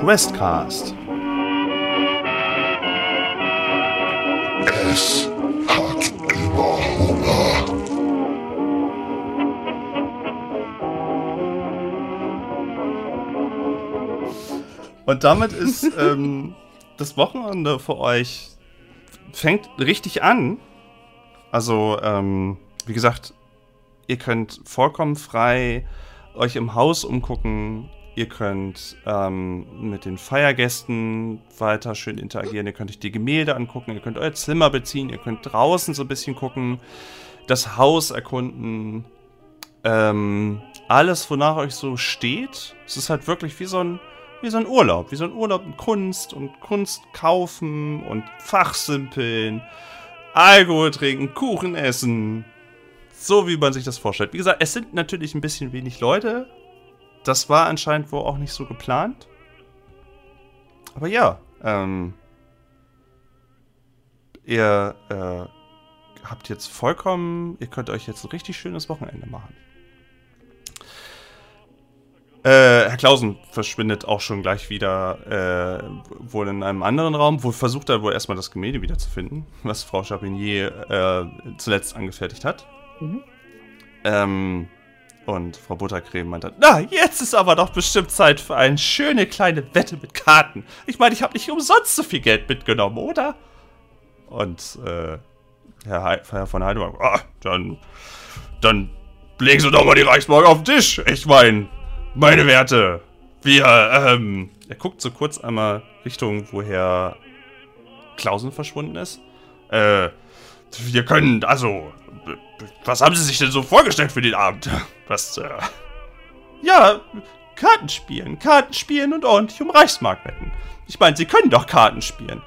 Questcast. Es hat immer Hunger. Und damit ist ähm, das Wochenende für euch fängt richtig an. Also, ähm, wie gesagt, ihr könnt vollkommen frei euch im Haus umgucken. Ihr könnt ähm, mit den Feiergästen weiter schön interagieren. Ihr könnt euch die Gemälde angucken. Ihr könnt euer Zimmer beziehen. Ihr könnt draußen so ein bisschen gucken. Das Haus erkunden. Ähm, alles, wonach euch so steht. Es ist halt wirklich wie so ein, wie so ein Urlaub. Wie so ein Urlaub in Kunst und Kunst kaufen und Fachsimpeln. Alkohol trinken, Kuchen essen. So wie man sich das vorstellt. Wie gesagt, es sind natürlich ein bisschen wenig Leute. Das war anscheinend wohl auch nicht so geplant. Aber ja, ähm, ihr äh, habt jetzt vollkommen, ihr könnt euch jetzt ein richtig schönes Wochenende machen. Äh, Herr Klausen verschwindet auch schon gleich wieder, äh, wohl in einem anderen Raum. Wohl versucht er wohl erstmal das Gemälde wiederzufinden, was Frau Chapinier äh, zuletzt angefertigt hat. Mhm. Ähm, und Frau Buttercreme meinte, na, jetzt ist aber doch bestimmt Zeit für eine schöne kleine Wette mit Karten. Ich meine, ich habe nicht umsonst so viel Geld mitgenommen, oder? Und äh, Herr, He Herr von Heidelberg, ah, dann, dann legen Sie doch mal die Reichsmark auf den Tisch. Ich meine, meine Werte, wir, ähm, er guckt so kurz einmal Richtung, woher Klausen verschwunden ist. Äh, wir können, also, was haben Sie sich denn so vorgestellt für den Abend? Was, äh... Ja, Karten spielen. Karten spielen und ordentlich um Reichsmark wetten. Ich meine, Sie können doch Karten spielen.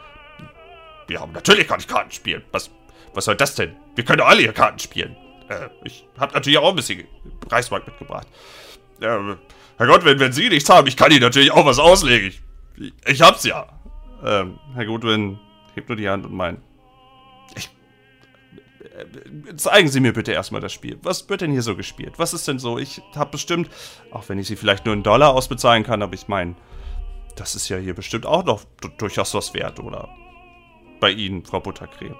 Ja, natürlich kann ich Karten spielen. Was, was soll das denn? Wir können doch alle hier Karten spielen. Äh, ich habe natürlich auch ein bisschen Reichsmark mitgebracht. Äh, Herrgott, wenn, wenn Sie nichts haben, ich kann Ihnen natürlich auch was auslegen. Ich, ich hab's ja. Ähm, Herr Goodwin hebt nur die Hand und meint, zeigen Sie mir bitte erstmal das Spiel. Was wird denn hier so gespielt? Was ist denn so? Ich habe bestimmt, auch wenn ich Sie vielleicht nur einen Dollar ausbezahlen kann, aber ich meine, das ist ja hier bestimmt auch noch durchaus was wert, oder? Bei Ihnen, Frau Buttercreme.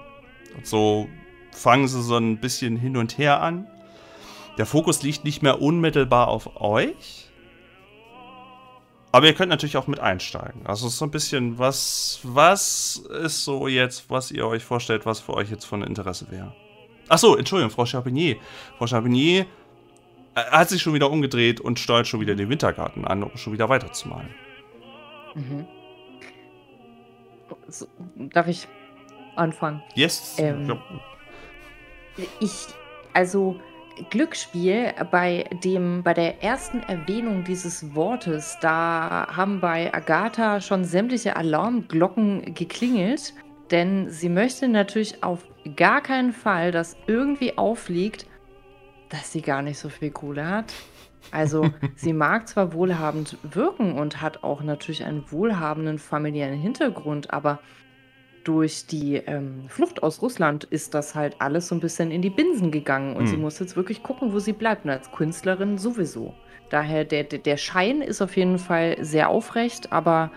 Und so fangen Sie so ein bisschen hin und her an. Der Fokus liegt nicht mehr unmittelbar auf euch. Aber ihr könnt natürlich auch mit einsteigen. Also so ein bisschen, was, was ist so jetzt, was ihr euch vorstellt, was für euch jetzt von Interesse wäre? Achso, Entschuldigung, Frau Charbonnier. Frau Charbonnier äh, hat sich schon wieder umgedreht und steuert schon wieder den Wintergarten an, um schon wieder weiterzumalen. Mhm. So, darf ich anfangen? Yes. Ähm, ja. Ich, also Glücksspiel, bei dem, bei der ersten Erwähnung dieses Wortes, da haben bei Agatha schon sämtliche Alarmglocken geklingelt, denn sie möchte natürlich auf gar keinen Fall, dass irgendwie aufliegt, dass sie gar nicht so viel Kohle hat. Also sie mag zwar wohlhabend wirken und hat auch natürlich einen wohlhabenden familiären Hintergrund, aber durch die ähm, Flucht aus Russland ist das halt alles so ein bisschen in die Binsen gegangen und Hm. sie muss jetzt wirklich gucken, wo sie bleibt. Und als Künstlerin sowieso. Daher, der, der der Schein ist auf jeden Fall sehr aufrecht, aber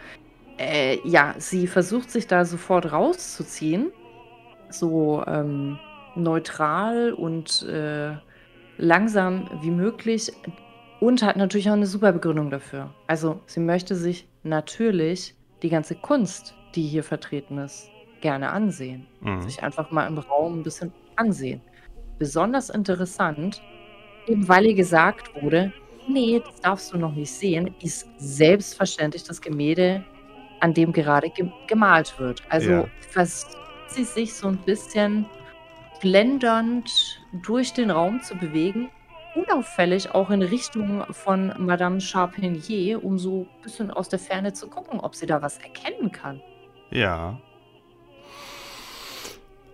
äh, ja, sie versucht sich da sofort rauszuziehen. So ähm, neutral und äh, langsam wie möglich. Und hat natürlich auch eine super Begründung dafür. Also sie möchte sich natürlich die ganze Kunst, die hier vertreten ist, gerne ansehen. Mhm. Sich einfach mal im Raum ein bisschen ansehen. Besonders interessant, eben weil ihr gesagt wurde, nee, das darfst du noch nicht sehen, ist selbstverständlich das Gemälde, an dem gerade ge gemalt wird. Also Ja. versucht sie sich so ein bisschen blendernd durch den Raum zu bewegen, unauffällig auch in Richtung von Madame Charpentier, um so ein bisschen aus der Ferne zu gucken, ob sie da was erkennen kann. Ja.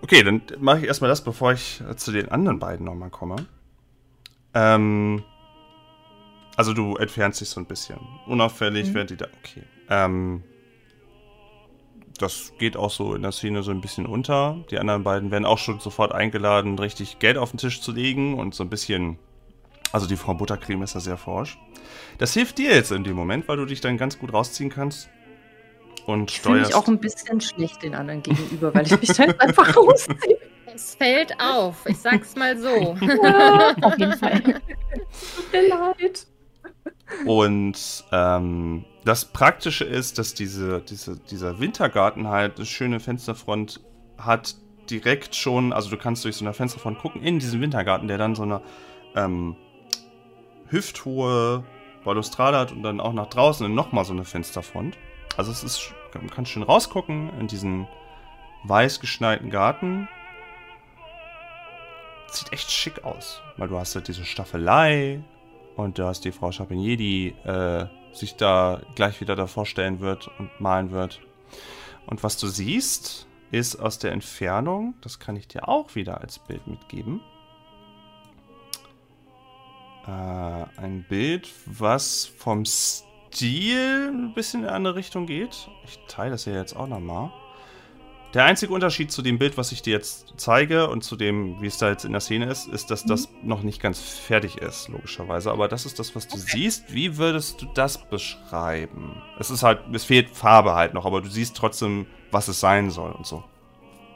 Okay, dann mache ich erstmal das, bevor ich äh, zu den anderen beiden nochmal komme. Ähm. Also du entfernst dich so ein bisschen. Unauffällig, Mhm. während die da. Okay. Ähm. Das geht auch so in der Szene so ein bisschen unter. Die anderen beiden werden auch schon sofort eingeladen, richtig Geld auf den Tisch zu legen und so ein bisschen Also die Frau Buttercreme ist da sehr forsch. Das hilft dir jetzt in dem Moment, weil du dich dann ganz gut rausziehen kannst und Ich fühle mich steuerst. auch ein bisschen schlecht den anderen gegenüber, weil ich mich dann einfach rausziehe. Es fällt auf, ich sag's mal so. Ja, auf jeden Fall. Tut mir leid. Und ähm, das Praktische ist, dass diese, diese, dieser Wintergarten halt eine schöne Fensterfront hat, direkt schon, also du kannst durch so eine Fensterfront gucken, in diesen Wintergarten, der dann so eine ähm, hüfthohe Balustrade hat und dann auch nach draußen nochmal so eine Fensterfront. Also es ist, man kann schön rausgucken in diesen weiß geschneiten Garten. Sieht echt schick aus, weil du hast halt diese Staffelei, und du hast die Frau Chapinier, die äh, sich da gleich wieder davor stellen wird und malen wird. Und was du siehst, ist aus der Entfernung, das kann ich dir auch wieder als Bild mitgeben, äh, ein Bild, was vom Stil ein bisschen in eine andere Richtung geht. Ich teile das hier jetzt auch nochmal. Der einzige Unterschied zu dem Bild, was ich dir jetzt zeige und zu dem, wie es da jetzt in der Szene ist, ist, dass das noch nicht ganz fertig ist, logischerweise. Aber das ist das, was du siehst. Wie würdest du das beschreiben? Es ist halt, es fehlt Farbe halt noch, aber du siehst trotzdem, was es sein soll und so.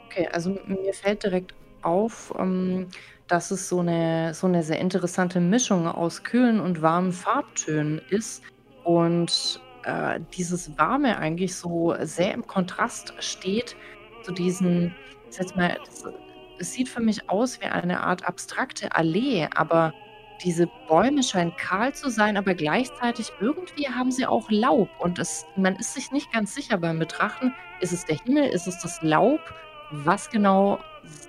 Okay, also mir fällt direkt auf, ähm, dass es so eine, so eine sehr interessante Mischung aus kühlen und warmen Farbtönen ist. Und äh, dieses Warme eigentlich so sehr im Kontrast steht zu diesen, ich sag mal, es sieht für mich aus wie eine Art abstrakte Allee, aber diese Bäume scheinen kahl zu sein, aber gleichzeitig irgendwie haben sie auch Laub. Und es, man ist sich nicht ganz sicher beim Betrachten, ist es der Himmel, ist es das Laub? Was genau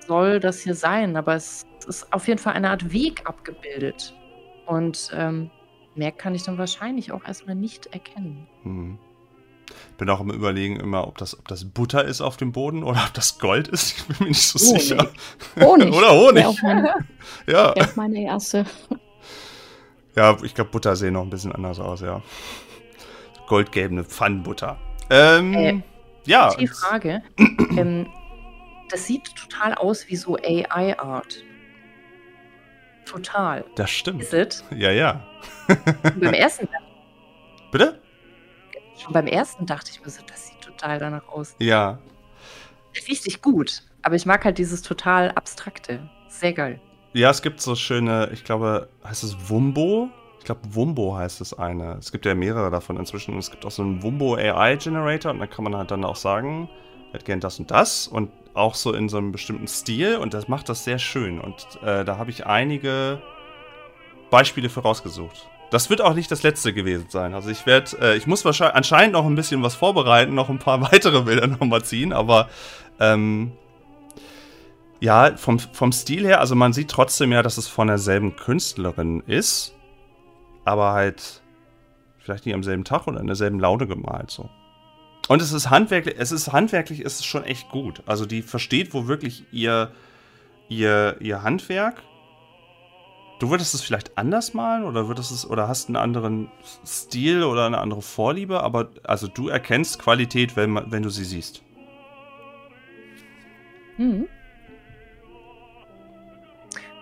soll das hier sein? Aber es ist auf jeden Fall eine Art Weg abgebildet. Und ähm, mehr kann ich dann wahrscheinlich auch erstmal nicht erkennen. Hm. Bin auch im Überlegen immer, ob das, ob das Butter ist auf dem Boden oder ob das Gold ist. Ich bin mir nicht so Honig. sicher. Honig. Oder Honig. Wäre auch, meine, Ja. auch meine erste. Ja, ich glaube, Butter sehen noch ein bisschen anders aus, ja. Goldgelbe Pfannenbutter. Ähm, Äh, ja. Die Frage, ähm, das sieht total aus wie so AI-Art. Total. Das stimmt. Ist es? Ja, ja. beim ersten, Bitte? schon beim ersten dachte ich mir so, das sieht total danach aus. Ja. Richtig gut. Aber ich mag halt dieses total abstrakte. Sehr geil. Ja, es gibt so schöne, ich glaube, heißt es Wumbo? Ich glaube, Wumbo heißt es eine. Es gibt ja mehrere davon inzwischen. Und es gibt auch so einen Wumbo AI Generator und da kann man halt dann auch sagen, ich hätte gern das und das und auch so in so einem bestimmten Stil und das macht das sehr schön. Und äh, da habe ich einige Beispiele für rausgesucht. Das wird auch nicht das letzte gewesen sein. Also ich werde, äh, ich muss wahrscheinlich anscheinend noch ein bisschen was vorbereiten, noch ein paar weitere Bilder nochmal ziehen, aber ähm, ja, vom, vom Stil her, also man sieht trotzdem ja, dass es von derselben Künstlerin ist, aber halt vielleicht nicht am selben Tag oder in derselben Laune gemalt so. Und es ist handwerklich, es ist handwerklich, es ist schon echt gut. Also die versteht wo wirklich ihr, ihr, ihr Handwerk. Du würdest es vielleicht anders malen oder würdest es oder hast einen anderen Stil oder eine andere Vorliebe, aber also du erkennst Qualität, wenn, wenn du sie siehst. Mhm.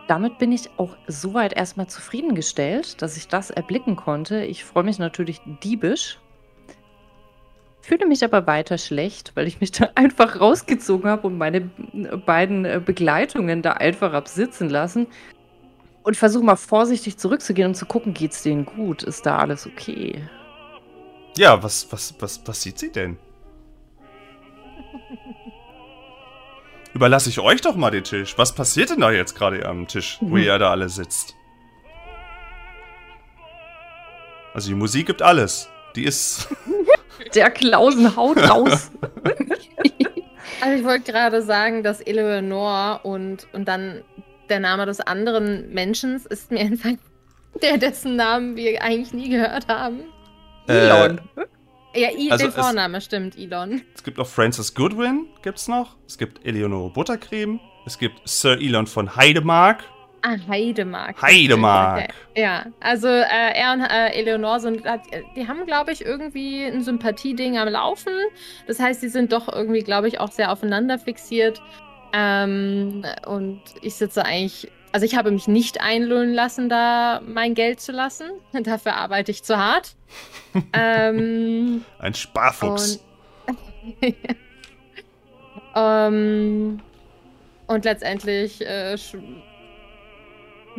Damit bin ich auch soweit erstmal zufriedengestellt, dass ich das erblicken konnte. Ich freue mich natürlich diebisch. Fühle mich aber weiter schlecht, weil ich mich da einfach rausgezogen habe und meine beiden äh, Begleitungen da einfach hab sitzen lassen. Und versuche mal vorsichtig zurückzugehen und zu gucken, geht's denen gut? Ist da alles okay? Ja, was, was, was, was sieht sie denn? Überlasse ich euch doch mal den Tisch. Was passiert denn da jetzt gerade am Tisch, wo Mhm. ihr da alle sitzt? Also die Musik gibt alles. Die ist. Der Klausen haut raus. Also ich wollte gerade sagen, dass Eleanor und, und dann der Name des anderen Menschen ist mir entfallen, der dessen Namen wir eigentlich nie gehört haben. Elon. Ja, I, Also der es- Vorname stimmt, Elon. Es gibt auch Francis Goodwin, gibt's noch. Es gibt Eleonore Buttercreme. Es gibt Sir Elon von Heidemark. Ah, Heidemark. Heidemark. Ja, also äh, er und äh, Eleonore sind, die haben, glaube ich, irgendwie ein Sympathieding am Laufen. Das heißt, sie sind doch irgendwie, glaube ich, auch sehr aufeinander fixiert. Ähm, und ich sitze eigentlich, Also ich habe mich nicht einlullen lassen, da mein Geld zu lassen. Dafür arbeite ich zu hart. ähm, Ein Sparfuchs. und, ähm, und letztendlich äh,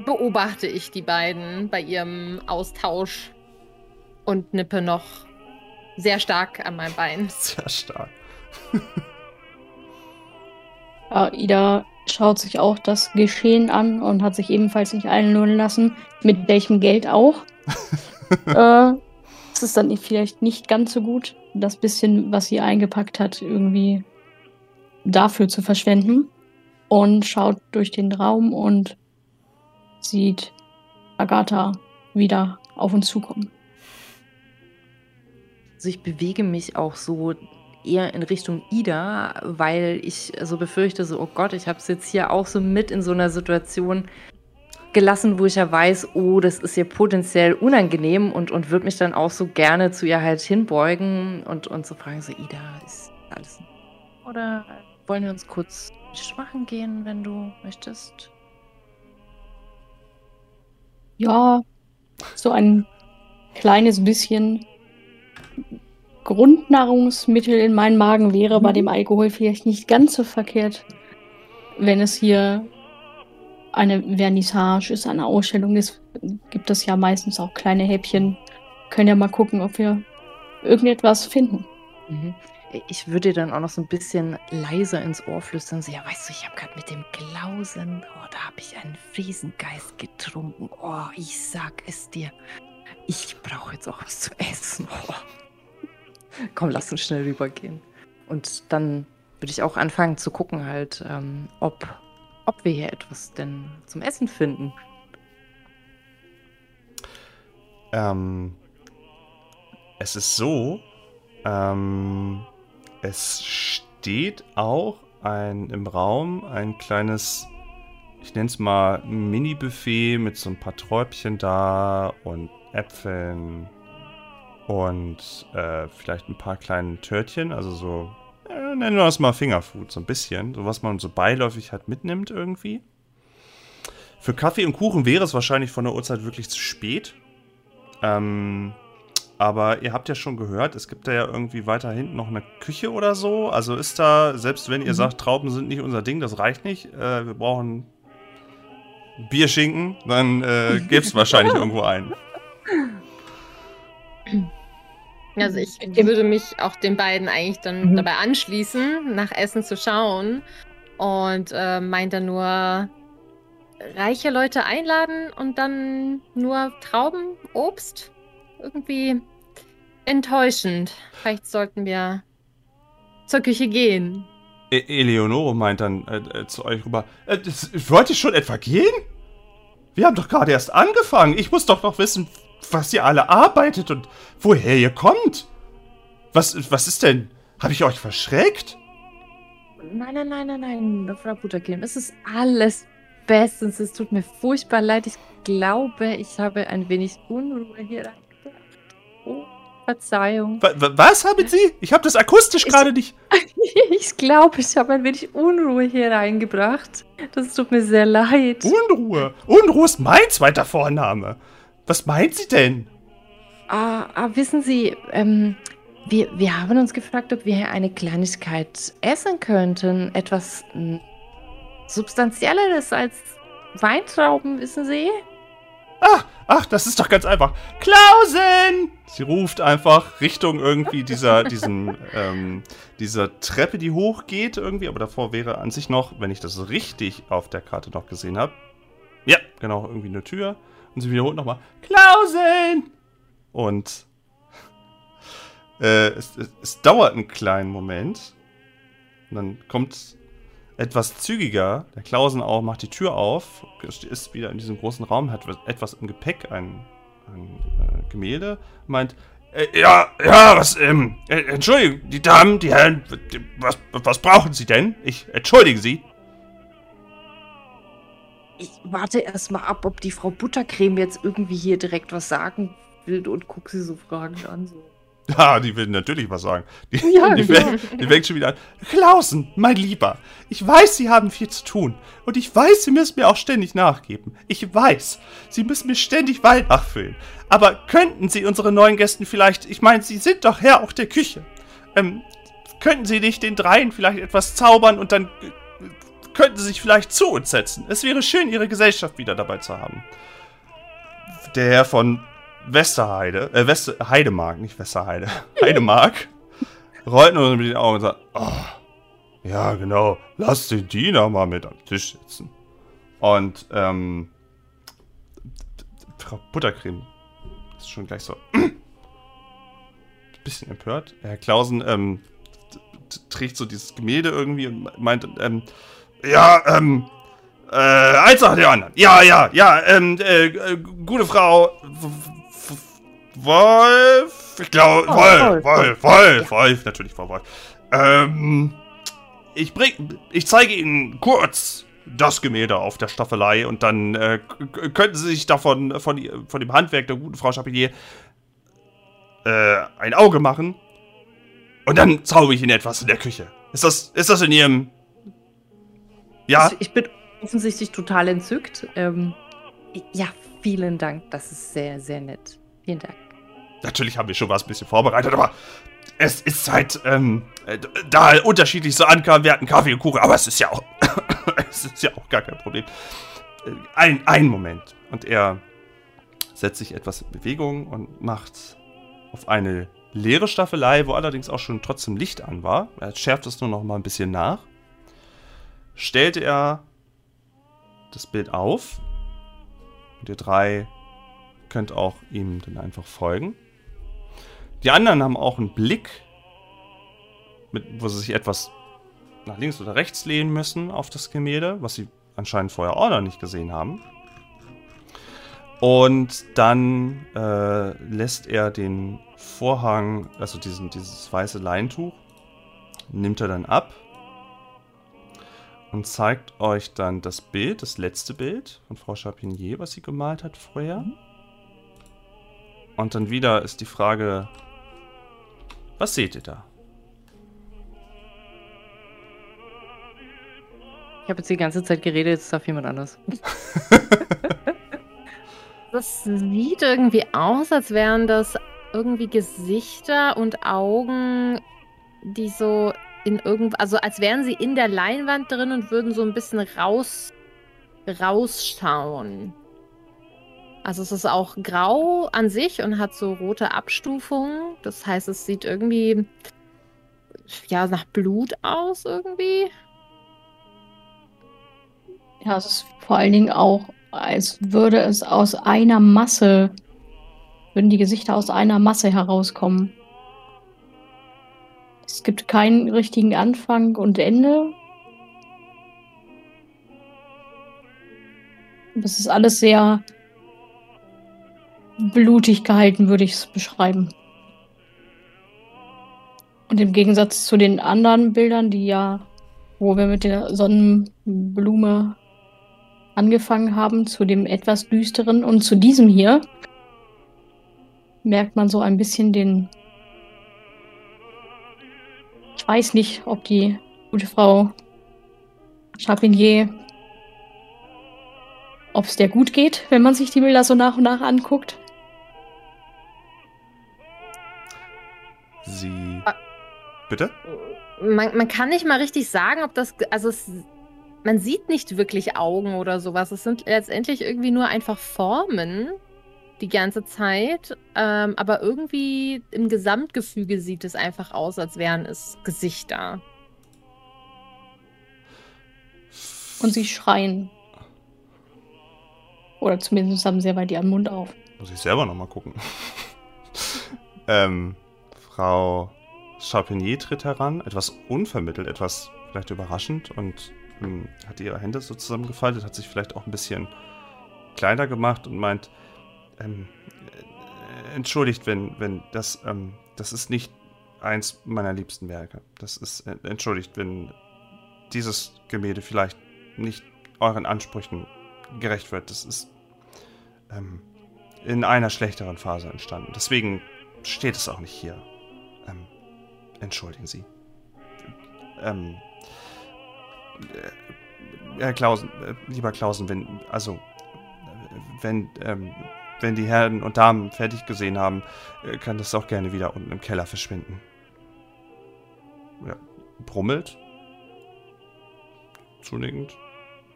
beobachte ich die beiden bei ihrem Austausch und nippe noch sehr stark an mein Bein. Sehr stark. Ja, Ida schaut sich auch das Geschehen an und hat sich ebenfalls nicht einlullen lassen. Mit welchem Geld auch. äh, es ist dann vielleicht nicht ganz so gut, das bisschen, was sie eingepackt hat, irgendwie dafür zu verschwenden. Und schaut durch den Raum und sieht Agatha wieder auf uns zukommen. Also ich bewege mich auch so eher in Richtung Ida, weil ich so befürchte, so, oh Gott, ich habe es jetzt hier auch so mit in so einer Situation gelassen, wo ich ja weiß, oh, das ist ihr potenziell unangenehm und, und würde mich dann auch so gerne zu ihr halt hinbeugen und, und so fragen, so, Ida, ist alles? Oder wollen wir uns kurz schwachen gehen, wenn du möchtest? Ja, so ein kleines bisschen Grundnahrungsmittel in meinen Magen wäre bei dem Alkohol vielleicht nicht ganz so verkehrt, wenn es hier eine Vernissage ist, eine Ausstellung ist, gibt es ja meistens auch kleine Häppchen. Können ja mal gucken, ob wir irgendetwas finden. Mhm. Ich würde dann auch noch so ein bisschen leiser ins Ohr flüstern. So, ja, weißt du, ich habe gerade mit dem Klausen, oh, da habe ich einen Friesengeist getrunken. Oh, ich sag es dir. Ich brauche jetzt auch was zu essen. Oh. Komm, lass uns schnell rübergehen. Und dann würde ich auch anfangen zu gucken, halt, ähm, ob, ob wir hier etwas denn zum Essen finden. Ähm, es ist so, ähm, es steht auch ein, im Raum ein kleines, ich nenne es mal Mini-Buffet mit so ein paar Träubchen da und Äpfeln und äh, vielleicht ein paar kleinen Törtchen, also so, äh, nennen wir das mal Fingerfood, so ein bisschen, so was man so beiläufig halt mitnimmt irgendwie. Für Kaffee und Kuchen wäre es wahrscheinlich von der Uhrzeit wirklich zu spät. Ähm, aber ihr habt ja schon gehört, es gibt da ja irgendwie weiter hinten noch eine Küche oder so. Also ist da, selbst wenn ihr Mhm. sagt, Trauben sind nicht unser Ding, das reicht nicht. Äh, wir brauchen Bierschinken, dann äh, gibt es wahrscheinlich irgendwo einen. Also ich würde mich auch den beiden eigentlich dann Mhm. dabei anschließen, nach Essen zu schauen und äh, meint dann nur reiche Leute einladen und dann nur Trauben, Obst. Irgendwie enttäuschend. Vielleicht sollten wir zur Küche gehen. E Eleonore meint dann äh, äh, zu euch rüber, äh, das, wollt ihr schon etwa gehen? Wir haben doch gerade erst angefangen. Ich muss doch noch wissen, was ihr alle arbeitet und woher ihr kommt. Was, was ist denn? Habe ich euch verschreckt? Nein, nein, nein, nein, nein, Frau Butterkin, es ist alles bestens. Es tut mir furchtbar leid. Ich glaube, ich habe ein wenig Unruhe hier reingebracht. Oh, Verzeihung. Wa- wa- was haben Sie? Ich habe das akustisch gerade nicht. Ich glaube, ich habe ein wenig Unruhe hier reingebracht. Das tut mir sehr leid. Unruhe. Unruhe ist mein zweiter Vorname. Was meint sie denn? Ah, ah, wissen Sie, ähm, wir, wir haben uns gefragt, ob wir hier eine Kleinigkeit essen könnten. Etwas mm, Substanzielleres als Weintrauben, wissen Sie? Ach, ach, das ist doch ganz einfach. Klausen! Sie ruft einfach Richtung irgendwie dieser, diesem, ähm, dieser Treppe, die hochgeht irgendwie, aber davor wäre an sich noch, wenn ich das richtig auf der Karte noch gesehen habe. Ja, genau, irgendwie eine Tür. Und sie wiederholt nochmal, Klausen! Und äh, es, es, es dauert einen kleinen Moment. Und dann kommt etwas zügiger. Der Klausen auch macht die Tür auf, ist wieder in diesem großen Raum, hat etwas im Gepäck, ein, ein äh, Gemälde, meint, äh, ja, ja, was, ähm, äh, Entschuldigung, die Damen, die Herren, was, was brauchen Sie denn? Ich entschuldige Sie. Ich warte erst mal ab, ob die Frau Buttercreme jetzt irgendwie hier direkt was sagen will und guck sie so fragend an. So. Ja, die will natürlich was sagen. Die, Ja, die, genau. fängt, die fängt schon wieder an. Klausen, mein Lieber, ich weiß, Sie haben viel zu tun. Und ich weiß, Sie müssen mir auch ständig nachgeben. Ich weiß, Sie müssen mir ständig Wein nachfüllen. Aber könnten Sie unsere neuen Gästen vielleicht, ich meine, Sie sind doch Herr auch der Küche. Ähm, könnten Sie nicht den dreien vielleicht etwas zaubern und dann äh, könnten Sie sich vielleicht zu uns setzen? Es wäre schön, Ihre Gesellschaft wieder dabei zu haben. Der Herr von Westerheide, äh, Wester, Heidemark, nicht Westerheide, Heidemark, rollt nur mit den Augen und sagt, oh, ja, genau, lass den Diener mal mit am Tisch sitzen. Und, ähm, Frau Buttercreme ist schon gleich so, bisschen empört. Herr Klausen, ähm, trägt so dieses Gemälde irgendwie und meint, ähm, ja, ähm, äh, eins nach dem anderen. Ja, ja, ja, ähm, äh, äh, gute Frau Wolf, ich glaube, Oh, Wolf, Wolf, Wolf, Wolf, Wolf, natürlich Frau Wolf. Ähm, ich bring, ich zeige Ihnen kurz das Gemälde auf der Staffelei und dann äh, könnten Sie sich davon, von, von dem Handwerk der guten Frau Chapelier äh, ein Auge machen und dann zauber ich Ihnen etwas in der Küche. Ist das, ist das in Ihrem, ja? Also ich bin offensichtlich total entzückt. Ähm, ja, vielen Dank. Das ist sehr, sehr nett. Vielen Dank. Natürlich haben wir schon was ein bisschen vorbereitet, aber es ist halt, ähm, äh, da unterschiedlich so ankam, wir hatten Kaffee und Kuchen, aber es ist ja auch, es ist ja auch gar kein Problem. Äh, Ein, ein Moment. Und er setzt sich etwas in Bewegung und macht auf eine leere Staffelei, wo allerdings auch schon trotzdem Licht an war. Er schärft es nur noch mal ein bisschen nach. Stellt er das Bild auf. Und ihr drei könnt auch ihm dann einfach folgen. Die anderen haben auch einen Blick, mit, wo sie sich etwas nach links oder rechts lehnen müssen auf das Gemälde, was sie anscheinend vorher auch noch nicht gesehen haben. Und dann äh, lässt er den Vorhang, also diesen, dieses weiße Leintuch, nimmt er dann ab und zeigt euch dann das Bild, das letzte Bild von Frau Chapinier, was sie gemalt hat vorher. Und dann wieder ist die Frage, was seht ihr da? Ich habe jetzt die ganze Zeit geredet, jetzt darf jemand anders. Das sieht irgendwie aus, als wären das irgendwie Gesichter und Augen, die so in irgend, also als wären sie in der Leinwand drin und würden so ein bisschen raus, rausschauen. Also es ist auch grau an sich und hat so rote Abstufungen. Das heißt, es sieht irgendwie ja nach Blut aus irgendwie. Ja, es ist vor allen Dingen auch, als würde es aus einer Masse, würden die Gesichter aus einer Masse herauskommen. Es gibt keinen richtigen Anfang und Ende. Das ist alles sehr blutig gehalten, würde ich es beschreiben. Und im Gegensatz zu den anderen Bildern, die ja, wo wir mit der Sonnenblume angefangen haben, zu dem etwas düsteren und zu diesem hier, merkt man so ein bisschen den. Ich weiß nicht, ob die gute Frau Chapinier, ob es der gut geht, wenn man sich die Bilder so nach und nach anguckt. Sie. Ah. Bitte? Man, man kann nicht mal richtig sagen, ob das. Also es, man sieht nicht wirklich Augen oder sowas. Es sind letztendlich irgendwie nur einfach Formen die ganze Zeit. Ähm, aber irgendwie im Gesamtgefüge sieht es einfach aus, als wären es Gesichter. Und sie schreien. Oder zumindest haben sehr weit ihren Mund auf. Muss ich selber nochmal gucken. ähm, Frau Chapinier tritt heran, etwas unvermittelt, etwas vielleicht überraschend und ähm, hat ihre Hände so zusammengefaltet, hat sich vielleicht auch ein bisschen kleiner gemacht und meint, ähm, äh, entschuldigt, wenn, wenn das, ähm, das ist nicht eins meiner liebsten Werke. Das ist, äh, entschuldigt, wenn dieses Gemälde vielleicht nicht euren Ansprüchen gerecht wird. Das ist ähm, in einer schlechteren Phase entstanden. Deswegen steht es auch nicht hier. Ähm, entschuldigen Sie. Ähm, äh, Herr Klausen, äh, lieber Klausen, wenn, also, äh, wenn, ähm, wenn die Herren und Damen fertig gesehen haben, äh, kann das auch gerne wieder unten im Keller verschwinden. Ja, brummelt. Zunickend.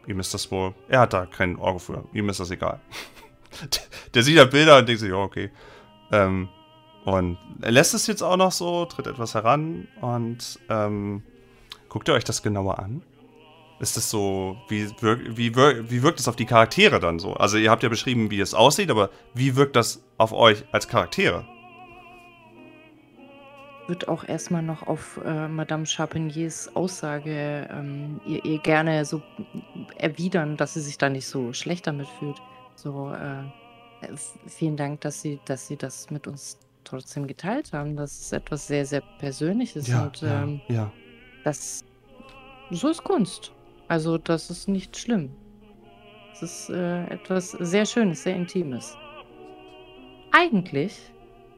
Ihm ist das wohl. Er hat da kein Auge für. Ihm ist das egal. Der sieht ja Bilder und denkt sich, ja, okay. Ähm, und er lässt es jetzt auch noch so, tritt etwas heran und ähm, guckt ihr euch das genauer an? Ist das so, wie, wirk, wie, wirk, wie wirkt es auf die Charaktere dann so? Also ihr habt ja beschrieben, wie es aussieht, aber wie wirkt das auf euch als Charaktere? würde auch erstmal noch auf äh, Madame Charpentiers Aussage ähm, ihr, ihr gerne so erwidern, dass sie sich da nicht so schlecht damit fühlt. So, äh, f- vielen Dank, dass Sie, dass Sie das mit uns trotzdem geteilt haben. Das ist etwas sehr, sehr Persönliches und ähm, ja. das so ist Kunst. Also das ist nicht schlimm. Es ist äh, etwas sehr Schönes, sehr Intimes. Eigentlich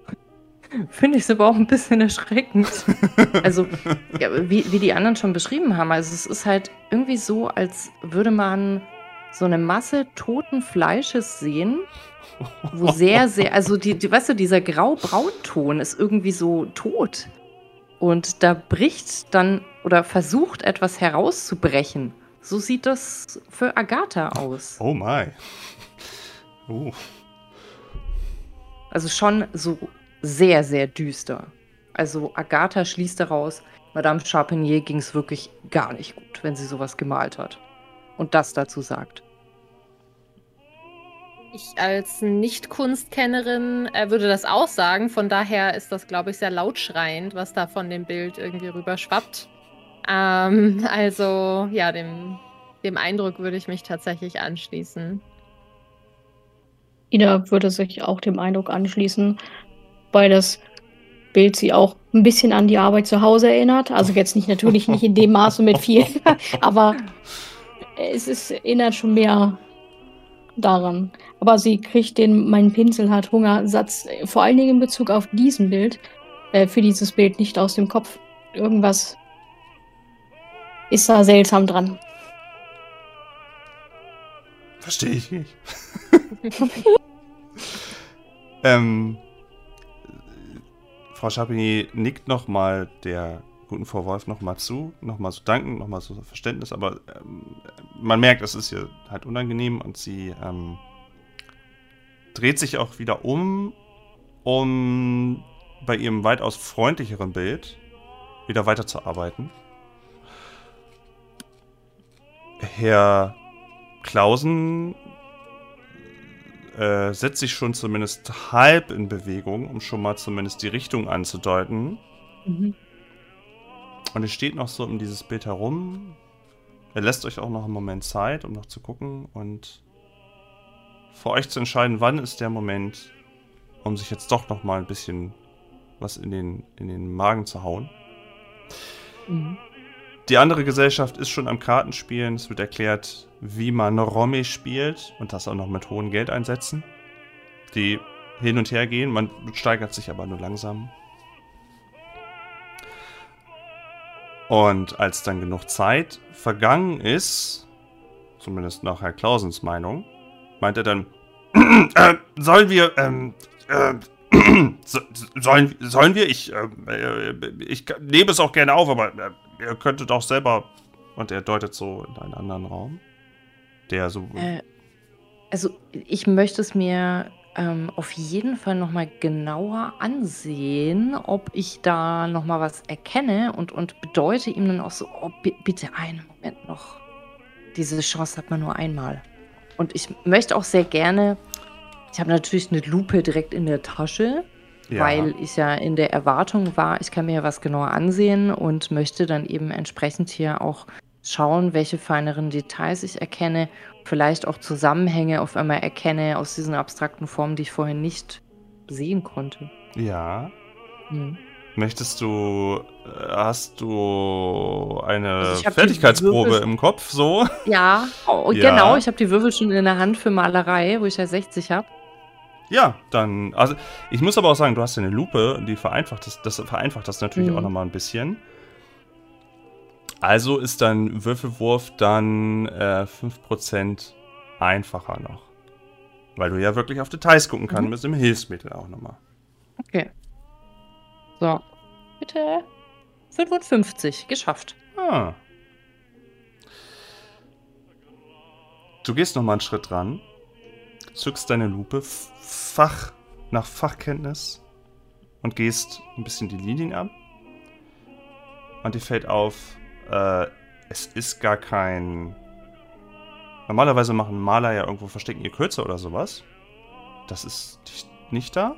finde ich es aber auch ein bisschen erschreckend. Also, ja, wie, wie die anderen schon beschrieben haben, also es ist halt irgendwie so, als würde man so eine Masse toten Fleisches sehen, wo sehr, sehr, also die, die weißt du, dieser grau-braunton ist irgendwie so tot. Und da bricht dann oder versucht etwas herauszubrechen. So sieht das für Agatha aus. Oh my. Oh. Also schon so sehr, sehr düster. Also Agatha schließt daraus, Madame Charpentier ging es wirklich gar nicht gut, wenn sie sowas gemalt hat. Und das dazu sagt. Ich als Nicht-Kunstkennerin äh, würde das auch sagen. Von daher ist das, glaube ich, sehr lautschreiend, was da von dem Bild irgendwie rüber schwappt. Ähm, also, ja, dem, dem Eindruck würde ich mich tatsächlich anschließen. Ida würde sich auch dem Eindruck anschließen, weil das Bild sie auch ein bisschen an die Arbeit zu Hause erinnert. Also jetzt nicht natürlich nicht in dem Maße mit viel, aber es ist, erinnert schon mehr daran. Aber sie kriegt den Mein Pinsel hat Hunger Satz, äh, vor allen Dingen in Bezug auf diesen Bild, äh, für dieses Bild nicht aus dem Kopf. Irgendwas ist da seltsam dran. Verstehe ich nicht. ähm, Frau Chapini nickt nochmal der guten Wolf nochmal zu, nochmal so danken, nochmal so Verständnis, aber ähm, man merkt, es ist ihr halt unangenehm und sie ähm, dreht sich auch wieder um, um bei ihrem weitaus freundlicheren Bild wieder weiterzuarbeiten. Herr Klausen äh, setzt sich schon zumindest halb in Bewegung, um schon mal zumindest die Richtung anzudeuten. Mhm. Und es steht noch so um dieses Bild herum. Er lässt euch auch noch einen Moment Zeit, um noch zu gucken und für euch zu entscheiden, wann ist der Moment, um sich jetzt doch noch mal ein bisschen was in den, in den Magen zu hauen. Mhm. Die andere Gesellschaft ist schon am Kartenspielen. Es wird erklärt, wie man Romme spielt und das auch noch mit hohen Geldeinsätzen, die hin und her gehen. Man steigert sich aber nur langsam. Und als dann genug Zeit vergangen ist, zumindest nach Herr Klausens Meinung, meint er dann, äh, sollen wir, ähm, äh, so, sollen, sollen wir? Ich, ähm, äh, ich nehme es auch gerne auf, aber äh, ihr könntet auch selber. Und er deutet so in einen anderen Raum. Der so. Äh, also ich möchte es mir ähm, auf jeden Fall nochmal genauer ansehen, ob ich da nochmal was erkenne und, und bedeute ihm dann auch so, oh, bi- bitte einen Moment noch. Diese Chance hat man nur einmal. Und ich möchte auch sehr gerne, ich habe natürlich eine Lupe direkt in der Tasche, ja, weil ich ja in der Erwartung war, ich kann mir was genauer ansehen und möchte dann eben entsprechend hier auch schauen, welche feineren Details ich erkenne, vielleicht auch Zusammenhänge auf einmal erkenne aus diesen abstrakten Formen, die ich vorhin nicht sehen konnte. ja. Hm. Möchtest du. äh, Hast du eine Also Fertigkeitsprobe im Kopf so? Ja, oh, Ja. genau, ich habe die Würfel schon in der Hand für Malerei, wo ich ja 60 habe. Ja, dann, also ich muss aber auch sagen, du hast ja eine Lupe, die vereinfacht das, das vereinfacht das natürlich Mhm. auch nochmal ein bisschen. Also ist dein Würfelwurf dann äh, 5% einfacher noch. Weil du ja wirklich auf Details gucken kannst Mhm. mit dem Hilfsmittel auch nochmal. Okay. So. Bitte. 55. Geschafft. Ah. Du gehst nochmal einen Schritt dran, zückst deine Lupe, Fach nach Fachkenntnis und gehst ein bisschen die Linien ab. Und dir fällt auf, äh, es ist gar kein. Normalerweise machen Maler ja irgendwo verstecken ihr Kürzer oder sowas. Das ist nicht- da.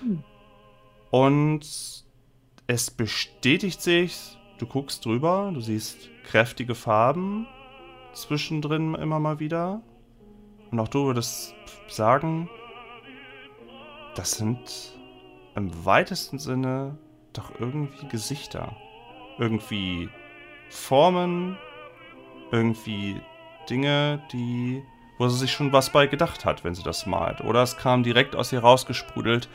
Hm. Und es bestätigt sich, du guckst drüber, du siehst kräftige Farben zwischendrin immer mal wieder. Und auch du würdest sagen, das sind im weitesten Sinne doch irgendwie Gesichter. Irgendwie Formen, irgendwie Dinge, die, wo sie sich schon was bei gedacht hat, wenn sie das malt. Oder es kam direkt aus ihr rausgesprudelt.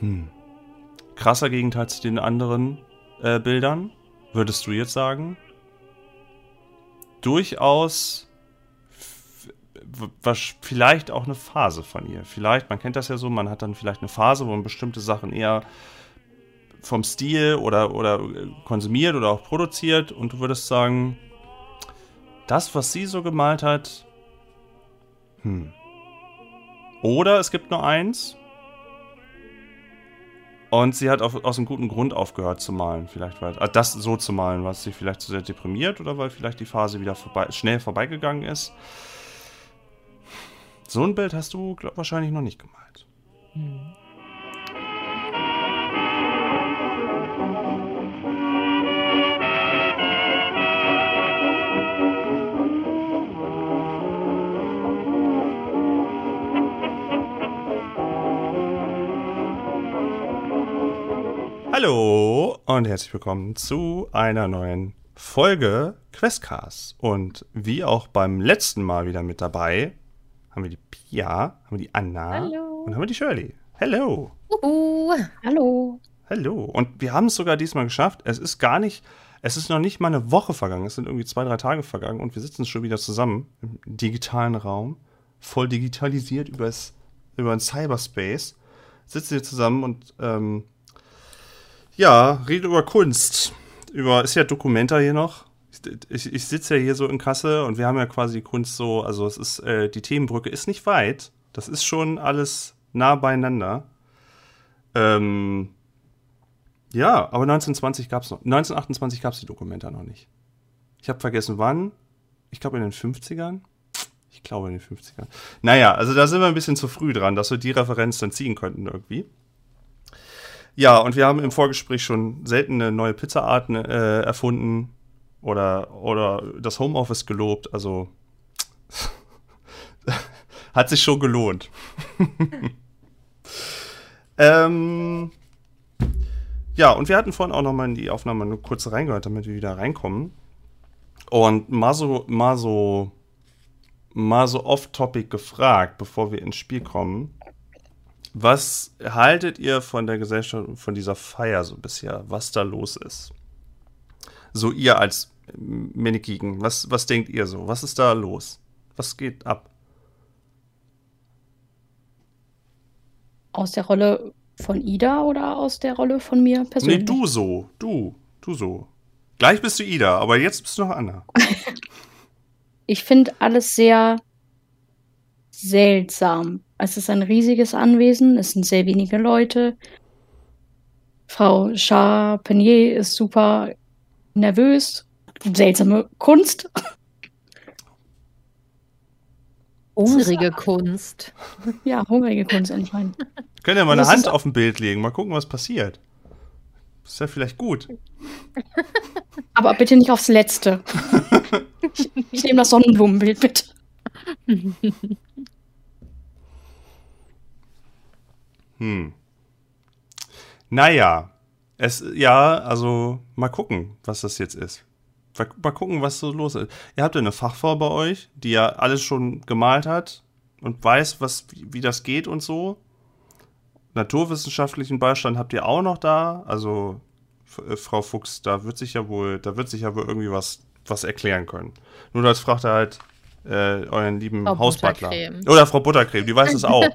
Hm. Krasser Gegenteil zu den anderen äh, Bildern, würdest du jetzt sagen? Durchaus vielleicht auch eine Phase von ihr. Vielleicht, man kennt das ja so, man hat dann vielleicht eine Phase, wo man bestimmte Sachen eher vom Stil oder, oder konsumiert oder auch produziert und du würdest sagen, das, was sie so gemalt hat, hm. Oder es gibt nur eins, und sie hat auf, aus einem guten Grund aufgehört zu malen, vielleicht weil äh, das so zu malen, was sie vielleicht zu sehr deprimiert oder weil vielleicht die Phase wieder vorbei, schnell vorbeigegangen ist. So ein Bild hast du glaub, wahrscheinlich noch nicht gemalt. Hallo und herzlich willkommen zu einer neuen Folge Questcast. Und wie auch beim letzten Mal wieder mit dabei, haben wir die Pia, haben wir die Anna Hallo. und haben wir die Shirley. Hello. Uhu. Hallo. Hallo. Und wir haben es sogar diesmal geschafft. Es ist gar nicht, es ist noch nicht mal eine Woche vergangen. Es sind irgendwie zwei, drei Tage vergangen und wir sitzen schon wieder zusammen im digitalen Raum, voll digitalisiert übers, über den Cyberspace. Sitzen wir zusammen und ähm, ja, reden über Kunst. Über, ist ja Dokumenta hier noch. Ich, ich sitze ja hier so in Kasse und wir haben ja quasi Kunst so, also es ist, äh, die Themenbrücke ist nicht weit. Das ist schon alles nah beieinander. Ähm, ja, aber 1920 gab es noch. 1928 gab es die Dokumenta noch nicht. Ich habe vergessen, wann. Ich glaube in den 50ern. Ich glaube in den 50ern. Naja, also da sind wir ein bisschen zu früh dran, dass wir die Referenz dann ziehen könnten irgendwie. Ja, und wir haben im Vorgespräch schon seltene neue Pizzaarten äh, erfunden oder, oder das Homeoffice gelobt. Also hat sich schon gelohnt. ähm, ja, und wir hatten vorhin auch noch mal in die Aufnahme nur kurz reingehört, damit wir wieder reinkommen. Und mal so, mal so, mal so off-topic gefragt, bevor wir ins Spiel kommen. Was haltet ihr von der Gesellschaft, von dieser Feier so bisher, was da los ist? So ihr als Minikigen, was, was denkt ihr so? Was ist da los? Was geht ab? Aus der Rolle von Ida oder aus der Rolle von mir Nee, persönlich? du so, du, du so. Gleich bist du Ida, aber jetzt bist du noch Anna. Ich finde alles sehr seltsam. Es ist ein riesiges Anwesen, es sind sehr wenige Leute. Frau Charpentier ist super nervös. Seltsame Kunst. Hungrige Kunst. Ja, hungrige Kunst anscheinend. Können ja mal eine Hand auf ein Bild legen, mal gucken, was passiert. Ist ja vielleicht gut. Aber bitte nicht aufs Letzte. ich ich nehme das Sonnenblumenbild, bitte. Hm. Naja, es, ja, also mal gucken, was das jetzt ist. Mal gucken, was so los ist. Ihr habt ja eine Fachfrau bei euch, die ja alles schon gemalt hat. und weiß, was, wie, wie das geht und so. Naturwissenschaftlichen Beistand habt ihr auch noch da. Also, äh, Frau Fuchs, da wird sich ja wohl, da wird sich ja wohl irgendwie was, was erklären können. Nur das fragt er halt äh, euren lieben Frau Hausbutler. Buttercreme. Oder Frau Buttercreme, die weiß es auch.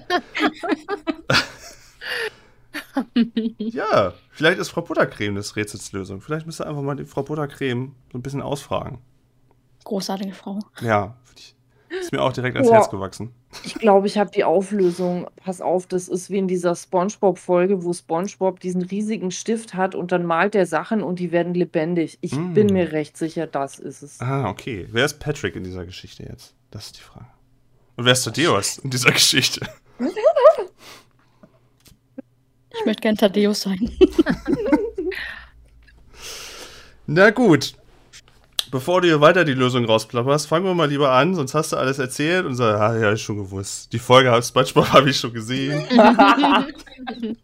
ja, vielleicht ist Frau Buttercreme des Rätsels Lösung. Vielleicht müsst ihr einfach mal die Frau Buttercreme so ein bisschen ausfragen. Großartige Frau. Ja, ist mir auch direkt ans Ja. Herz gewachsen. Ich glaube, ich habe die Auflösung. Pass auf, das ist wie in dieser SpongeBob-Folge, wo SpongeBob diesen riesigen Stift hat und dann malt er Sachen und die werden lebendig. Ich Mm. bin mir recht sicher, das ist es. Ah, okay. Wer ist Patrick in dieser Geschichte jetzt? Das ist die Frage. Und wer ist Thaddeus in dieser Geschichte? Ich möchte gern Thaddeus sein. Na gut. Bevor du hier weiter die Lösung rausplapperst, fangen wir mal lieber an, sonst hast du alles erzählt und sagst, ah, ja, ist schon gewusst. Die Folge hat SpongeBob habe ich schon gesehen.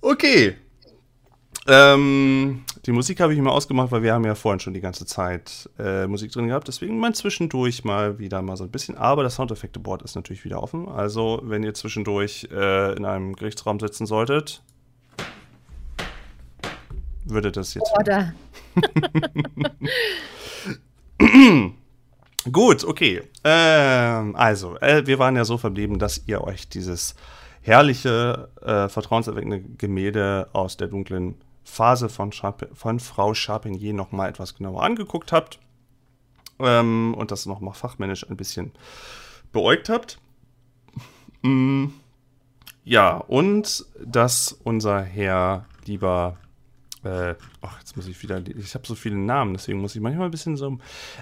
Okay. Ähm, die Musik habe ich mir ausgemacht, weil wir haben ja vorhin schon die ganze Zeit äh, Musik drin gehabt. Deswegen mal zwischendurch mal wieder mal so ein bisschen. Aber das Soundeffekte-Board ist natürlich wieder offen. Also, wenn ihr zwischendurch äh, in einem Gerichtsraum sitzen solltet, würde das jetzt. Oder Gut, okay. Ähm, also, äh, wir waren ja so verblieben, dass ihr euch dieses herrliche, äh, vertrauenserweckende Gemälde aus der dunklen Phase von, Charp von Frau Charpentier nochmal etwas genauer angeguckt habt ähm, und das nochmal fachmännisch ein bisschen beäugt habt. Mm, ja, und dass unser Herr lieber äh, ach, jetzt muss ich wieder, ich habe so viele Namen, deswegen muss ich manchmal ein bisschen so,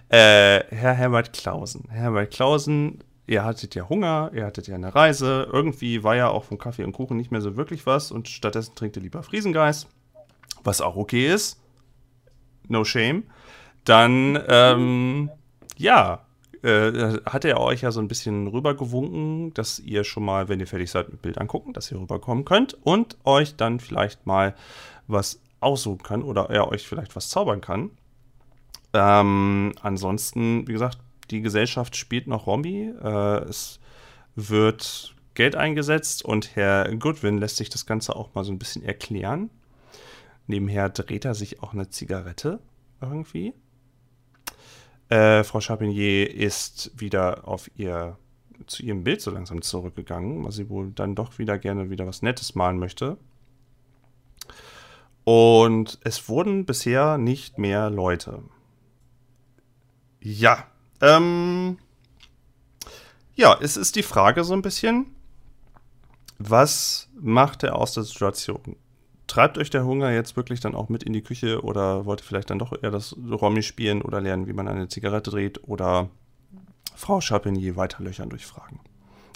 äh, Herr Herbert Klausen. Herr Herbert Klausen, ihr hattet ja Hunger, ihr hattet ja eine Reise, irgendwie war ja auch vom Kaffee und Kuchen nicht mehr so wirklich was und stattdessen trinkt ihr lieber Friesengeist, was auch okay ist, no shame. Dann, ähm, ja, äh, hat er euch ja so ein bisschen rübergewunken, dass ihr schon mal, wenn ihr fertig seid mit Bild angucken, dass ihr rüberkommen könnt und euch dann vielleicht mal was aussuchen kann oder er euch vielleicht was zaubern kann. Ähm, ansonsten, wie gesagt, die Gesellschaft spielt noch Rombi. Äh, es wird Geld eingesetzt und Herr Goodwin lässt sich das Ganze auch mal so ein bisschen erklären. Nebenher dreht er sich auch eine Zigarette irgendwie. Äh, Frau Chapinier ist wieder auf ihr zu ihrem Bild so langsam zurückgegangen, weil sie wohl dann doch wieder gerne wieder was Nettes malen möchte. Und es wurden bisher nicht mehr Leute. Ja, ähm, ja, es ist die Frage so ein bisschen, was macht er aus der Situation? Treibt euch der Hunger jetzt wirklich dann auch mit in die Küche oder wollt ihr vielleicht dann doch eher das Romy spielen oder lernen, wie man eine Zigarette dreht oder Frau Chapinier weiterlöchern durch Fragen?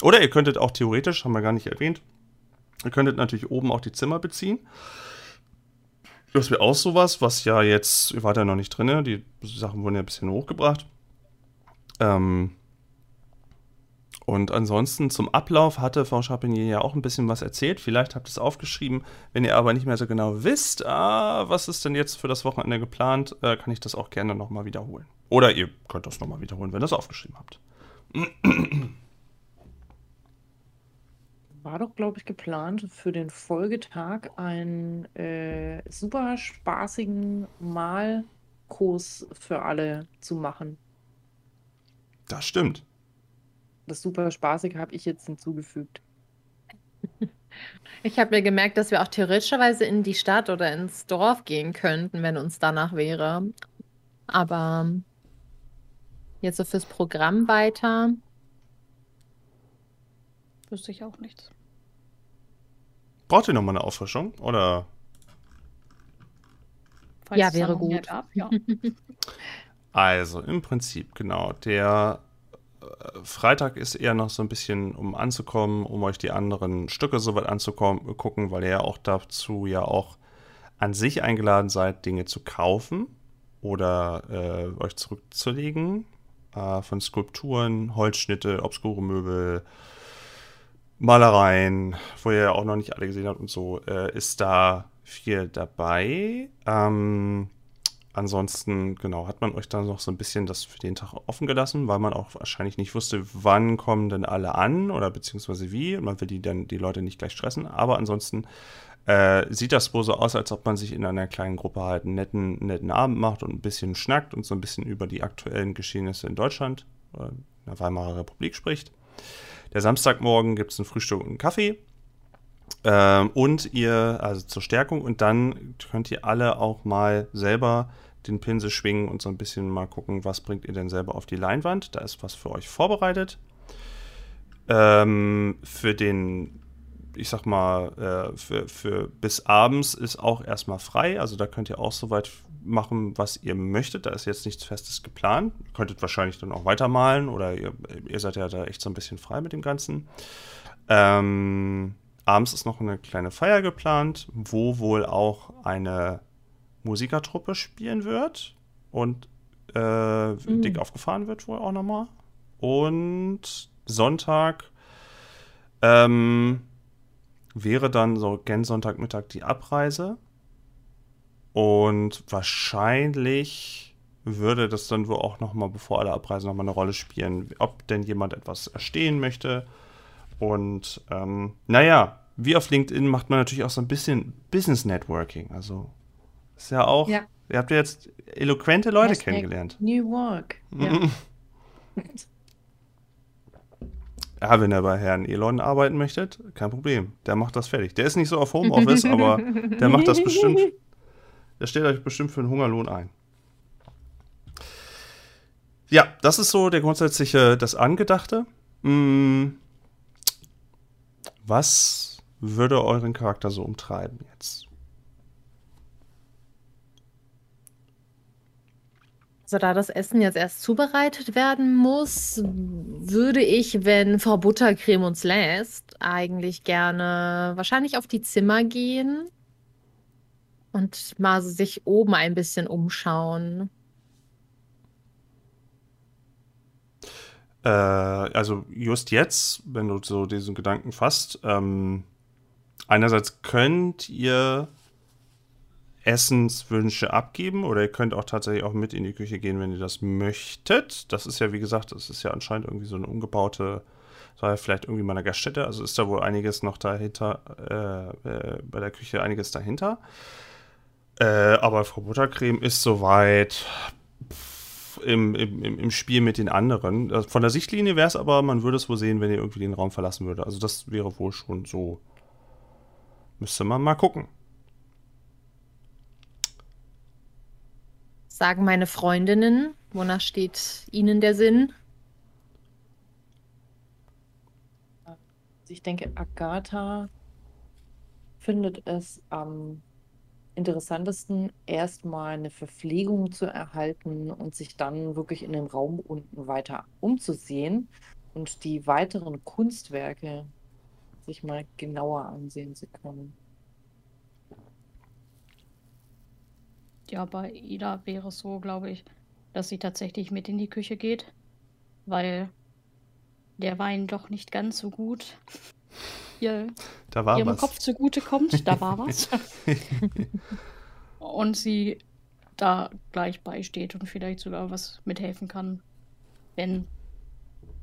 Oder ihr könntet auch theoretisch, haben wir gar nicht erwähnt, ihr könntet natürlich oben auch die Zimmer beziehen. Das wäre auch sowas, was ja jetzt, ihr wart ja noch nicht drin, die Sachen wurden ja ein bisschen hochgebracht. Ähm, und ansonsten zum Ablauf hatte Frau Chapinier ja auch ein bisschen was erzählt. Vielleicht habt ihr es aufgeschrieben. Wenn ihr aber nicht mehr so genau wisst, ah, was ist denn jetzt für das Wochenende geplant, äh, kann ich das auch gerne nochmal wiederholen. Oder ihr könnt das nochmal wiederholen, wenn ihr es aufgeschrieben habt. War doch, glaube ich, geplant, für den Folgetag einen äh, super spaßigen Malkurs für alle zu machen. Das stimmt. Das super spaßig habe ich jetzt hinzugefügt. ich habe mir gemerkt, dass wir auch theoretischerweise in die Stadt oder ins Dorf gehen könnten, wenn uns danach wäre. Aber jetzt so fürs Programm weiter. Wüsste ich auch nichts. Braucht ihr nochmal eine Auffrischung? Oder? Falls Ja, wäre gut. gab, ja. Also, im Prinzip, genau. Der äh, Freitag ist eher noch so ein bisschen, um anzukommen, um euch die anderen Stücke soweit anzugucken, weil ihr ja auch dazu ja auch an sich eingeladen seid, Dinge zu kaufen oder äh, euch zurückzulegen. Äh, von Skulpturen, Holzschnitte, obskure Möbel, Malereien, wo ihr ja auch noch nicht alle gesehen habt und so, äh, ist da viel dabei. Ähm, ansonsten, genau, hat man euch dann noch so ein bisschen das für den Tag offen gelassen, weil man auch wahrscheinlich nicht wusste, wann kommen denn alle an oder beziehungsweise wie. Man will die dann die Leute nicht gleich stressen. Aber ansonsten äh, sieht das wohl so aus, als ob man sich in einer kleinen Gruppe halt einen netten, netten Abend macht und ein bisschen schnackt und so ein bisschen über die aktuellen Geschehnisse in Deutschland, äh, in der Weimarer Republik spricht. Der Samstagmorgen gibt es ein Frühstück und einen Kaffee. Ähm, und ihr, also zur Stärkung, und dann könnt ihr alle auch mal selber den Pinsel schwingen und so ein bisschen mal gucken, was bringt ihr denn selber auf die Leinwand. Da ist was für euch vorbereitet. Ähm, für den, ich sag mal, äh, für, für bis abends ist auch erstmal frei. Also da könnt ihr auch so weit machen, was ihr möchtet. Da ist jetzt nichts Festes geplant. Ihr könntet wahrscheinlich dann auch weitermalen oder ihr, ihr seid ja da echt so ein bisschen frei mit dem Ganzen. Ähm, abends ist noch eine kleine Feier geplant, wo wohl auch eine Musikertruppe spielen wird und äh, mhm. dick aufgefahren wird wohl auch nochmal. Und Sonntag ähm, wäre dann so gen Sonntagmittag die Abreise. Und wahrscheinlich würde das dann wohl auch nochmal, bevor alle abreisen, nochmal eine Rolle spielen, ob denn jemand etwas erstehen möchte. Und ähm, naja, wie auf LinkedIn macht man natürlich auch so ein bisschen Business Networking. Also ist ja auch, ja. ihr habt ja jetzt eloquente Leute Hashtag kennengelernt. New Work. Ja. ja, wenn ihr bei Herrn Elon arbeiten möchtet, kein Problem. Der macht das fertig. Der ist nicht so auf Homeoffice, aber der macht das bestimmt. Der stellt euch bestimmt für einen Hungerlohn ein. Ja, das ist so der grundsätzliche, das Angedachte. Hm, was würde euren Charakter so umtreiben jetzt? Also da das Essen jetzt erst zubereitet werden muss, würde ich, wenn Frau Buttercreme uns lässt, eigentlich gerne wahrscheinlich auf die Zimmer gehen und mal sich oben ein bisschen umschauen. Äh, also just jetzt, wenn du so diesen Gedanken fasst, ähm, einerseits könnt ihr Essenswünsche abgeben oder ihr könnt auch tatsächlich auch mit in die Küche gehen, wenn ihr das möchtet. Das ist ja, wie gesagt, das ist ja anscheinend irgendwie so eine umgebaute, sei vielleicht irgendwie mal eine Gaststätte, also ist da wohl einiges noch dahinter, äh, äh, bei der Küche einiges dahinter. Äh, aber Frau Buttercreme ist soweit im, im, im Spiel mit den anderen. Also von der Sichtlinie wäre es aber, man würde es wohl sehen, wenn ihr irgendwie den Raum verlassen würde. Also das wäre wohl schon so. Müsste man mal gucken. sagen meine Freundinnen? Wonach steht Ihnen der Sinn? Ich denke, Agatha findet es am interessantesten, erstmal eine Verpflegung zu erhalten und sich dann wirklich in dem Raum unten weiter umzusehen und die weiteren Kunstwerke sich mal genauer ansehen zu können. Ja, bei Ida wäre es so, glaube ich, dass sie tatsächlich mit in die Küche geht, weil der Wein doch nicht ganz so gut ihr, da war ihrem was. Kopf zugute kommt. Da war was. und sie da gleich beisteht und vielleicht sogar was mithelfen kann, wenn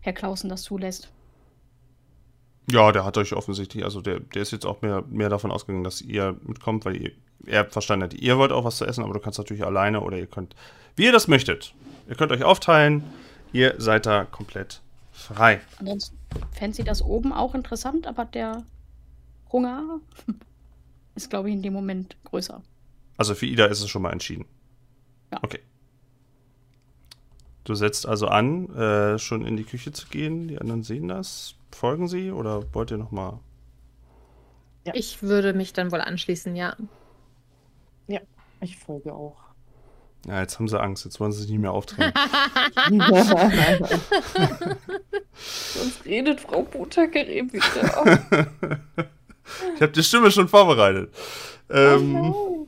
Herr Clausen das zulässt. Ja, der hat euch offensichtlich, also der, der ist jetzt auch mehr, mehr davon ausgegangen, dass ihr mitkommt, weil ihr er verstanden hat, ihr wollt auch was zu essen, aber du kannst natürlich alleine oder ihr könnt, wie ihr das möchtet. Ihr könnt euch aufteilen, ihr seid da komplett frei. Ansonsten fände sie das oben auch interessant, aber der Hunger ist, glaube ich, in dem Moment größer. Also für Ida ist es schon mal entschieden. Ja. Okay. Du setzt also an, äh, schon in die Küche zu gehen. Die anderen sehen das. Folgen sie oder wollt ihr noch mal? Ja. Ich würde mich dann wohl anschließen, ja. Ja, ich folge auch. Ja, jetzt haben sie Angst. Jetzt wollen sie sich nicht mehr auftreten. Sonst redet Frau Buttergerät wieder. ich habe die Stimme schon vorbereitet. Ähm, oh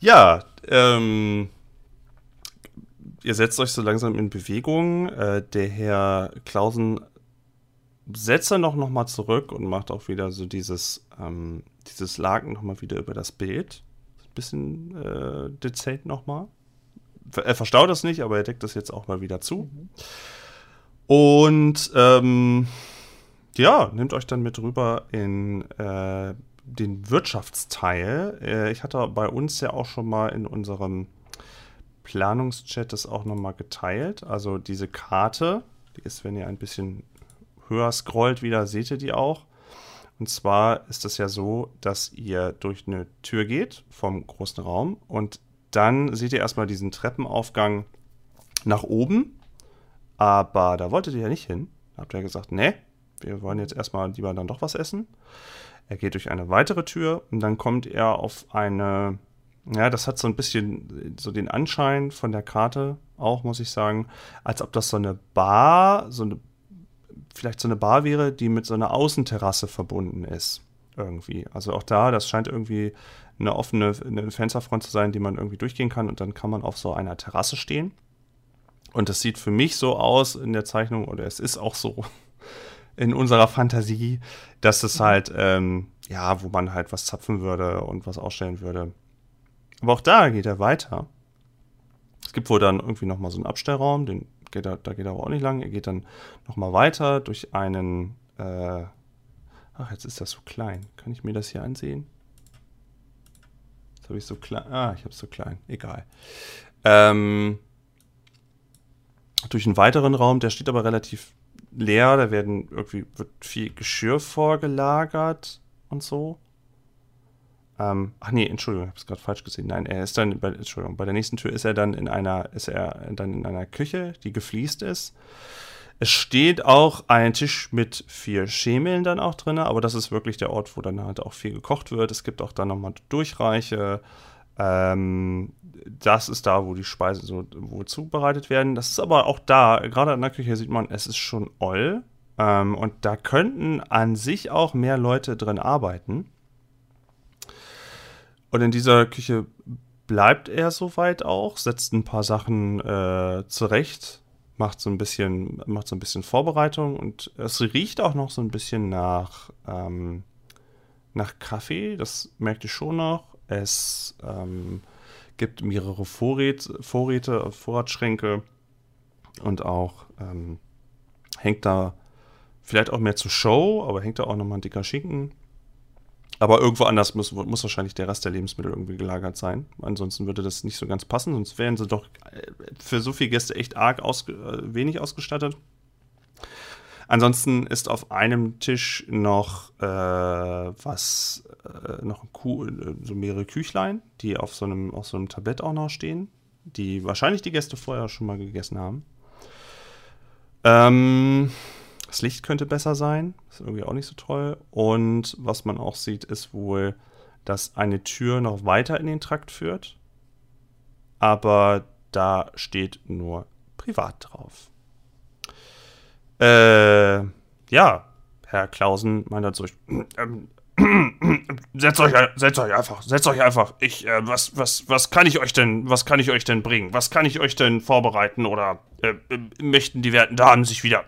ja, ähm, ihr setzt euch so langsam in Bewegung. Äh, der Herr Klausen setzt dann noch, noch mal zurück und macht auch wieder so dieses, ähm, dieses Laken noch mal wieder über das Bild bisschen äh, dezent nochmal. Er verstaut das nicht, aber er deckt das jetzt auch mal wieder zu. Und ähm, ja, nehmt euch dann mit rüber in äh, den Wirtschaftsteil. Äh, ich hatte bei uns ja auch schon mal in unserem Planungschat das auch nochmal geteilt. Also diese Karte, die ist, wenn ihr ein bisschen höher scrollt wieder, seht ihr die auch. Und zwar ist es ja so, dass ihr durch eine Tür geht vom großen Raum und dann seht ihr erstmal diesen Treppenaufgang nach oben. Aber da wolltet ihr ja nicht hin. Da habt ihr gesagt, nee, wir wollen jetzt erstmal lieber dann doch was essen. Er geht durch eine weitere Tür und dann kommt er auf eine, ja, das hat so ein bisschen so den Anschein von der Karte auch, muss ich sagen, als ob das so eine Bar, so eine, vielleicht so eine Bar wäre, die mit so einer Außenterrasse verbunden ist. Irgendwie. Also auch da, das scheint irgendwie eine offene eine Fensterfront zu sein, die man irgendwie durchgehen kann und dann kann man auf so einer Terrasse stehen. Und das sieht für mich so aus in der Zeichnung, oder es ist auch so in unserer Fantasie, dass es halt, ähm, ja, wo man halt was zapfen würde und was ausstellen würde. Aber auch da geht er weiter. Es gibt wohl dann irgendwie nochmal so einen Abstellraum, den geht er, da geht er aber auch nicht lang. Er geht dann nochmal weiter durch einen, äh, ach, jetzt ist das so klein. Kann ich mir das hier ansehen? Jetzt habe ich so klein, ah, ich habe es so klein, egal. Ähm, durch einen weiteren Raum, der steht aber relativ leer, da werden irgendwie wird viel Geschirr vorgelagert und so. Ähm, ach nee, Entschuldigung, ich habe es gerade falsch gesehen. Nein, er ist dann bei, Entschuldigung, bei der nächsten Tür ist er dann in einer ist er dann in einer Küche, die gefliest ist. Es steht auch ein Tisch mit vier Schemeln dann auch drin, aber das ist wirklich der Ort, wo dann halt auch viel gekocht wird. Es gibt auch dann nochmal Durchreiche. Ähm, das ist da, wo die Speisen so wo zubereitet werden. Das ist aber auch da, gerade in der Küche sieht man, es ist schon oll. Ähm, und da könnten an sich auch mehr Leute drin arbeiten. Und in dieser Küche bleibt er soweit auch, setzt ein paar Sachen äh, zurecht, macht so ein bisschen, macht so ein bisschen Vorbereitung und es riecht auch noch so ein bisschen nach, ähm, nach Kaffee. Das merkt ihr schon noch. Es ähm, gibt mehrere Vorräte, Vorräte, Vorratsschränke und auch ähm, hängt da vielleicht auch mehr zur Show, aber hängt da auch nochmal ein dicker Schinken. Aber irgendwo anders muss, muss wahrscheinlich der Rest der Lebensmittel irgendwie gelagert sein. Ansonsten würde das nicht so ganz passen, sonst wären sie doch äh, für so viele Gäste echt arg ausge äh, wenig ausgestattet. Ansonsten ist auf einem Tisch noch äh, was, äh, noch äh, so mehrere Küchlein, die auf so, einem, auf so einem Tablett auch noch stehen, die wahrscheinlich die Gäste vorher schon mal gegessen haben. Ähm, das Licht könnte besser sein, ist irgendwie auch nicht so toll. Und was man auch sieht, ist wohl, dass eine Tür noch weiter in den Trakt führt. Aber da steht nur privat drauf. Äh, ja, Herr Klausen meint dazu, ähm, setzt euch, setzt euch einfach, setzt euch einfach. Ich, äh, was, was, was kann ich euch denn, was kann ich euch denn bringen? Was kann ich euch denn vorbereiten? Oder äh, äh, möchten die werten Damen sich wieder,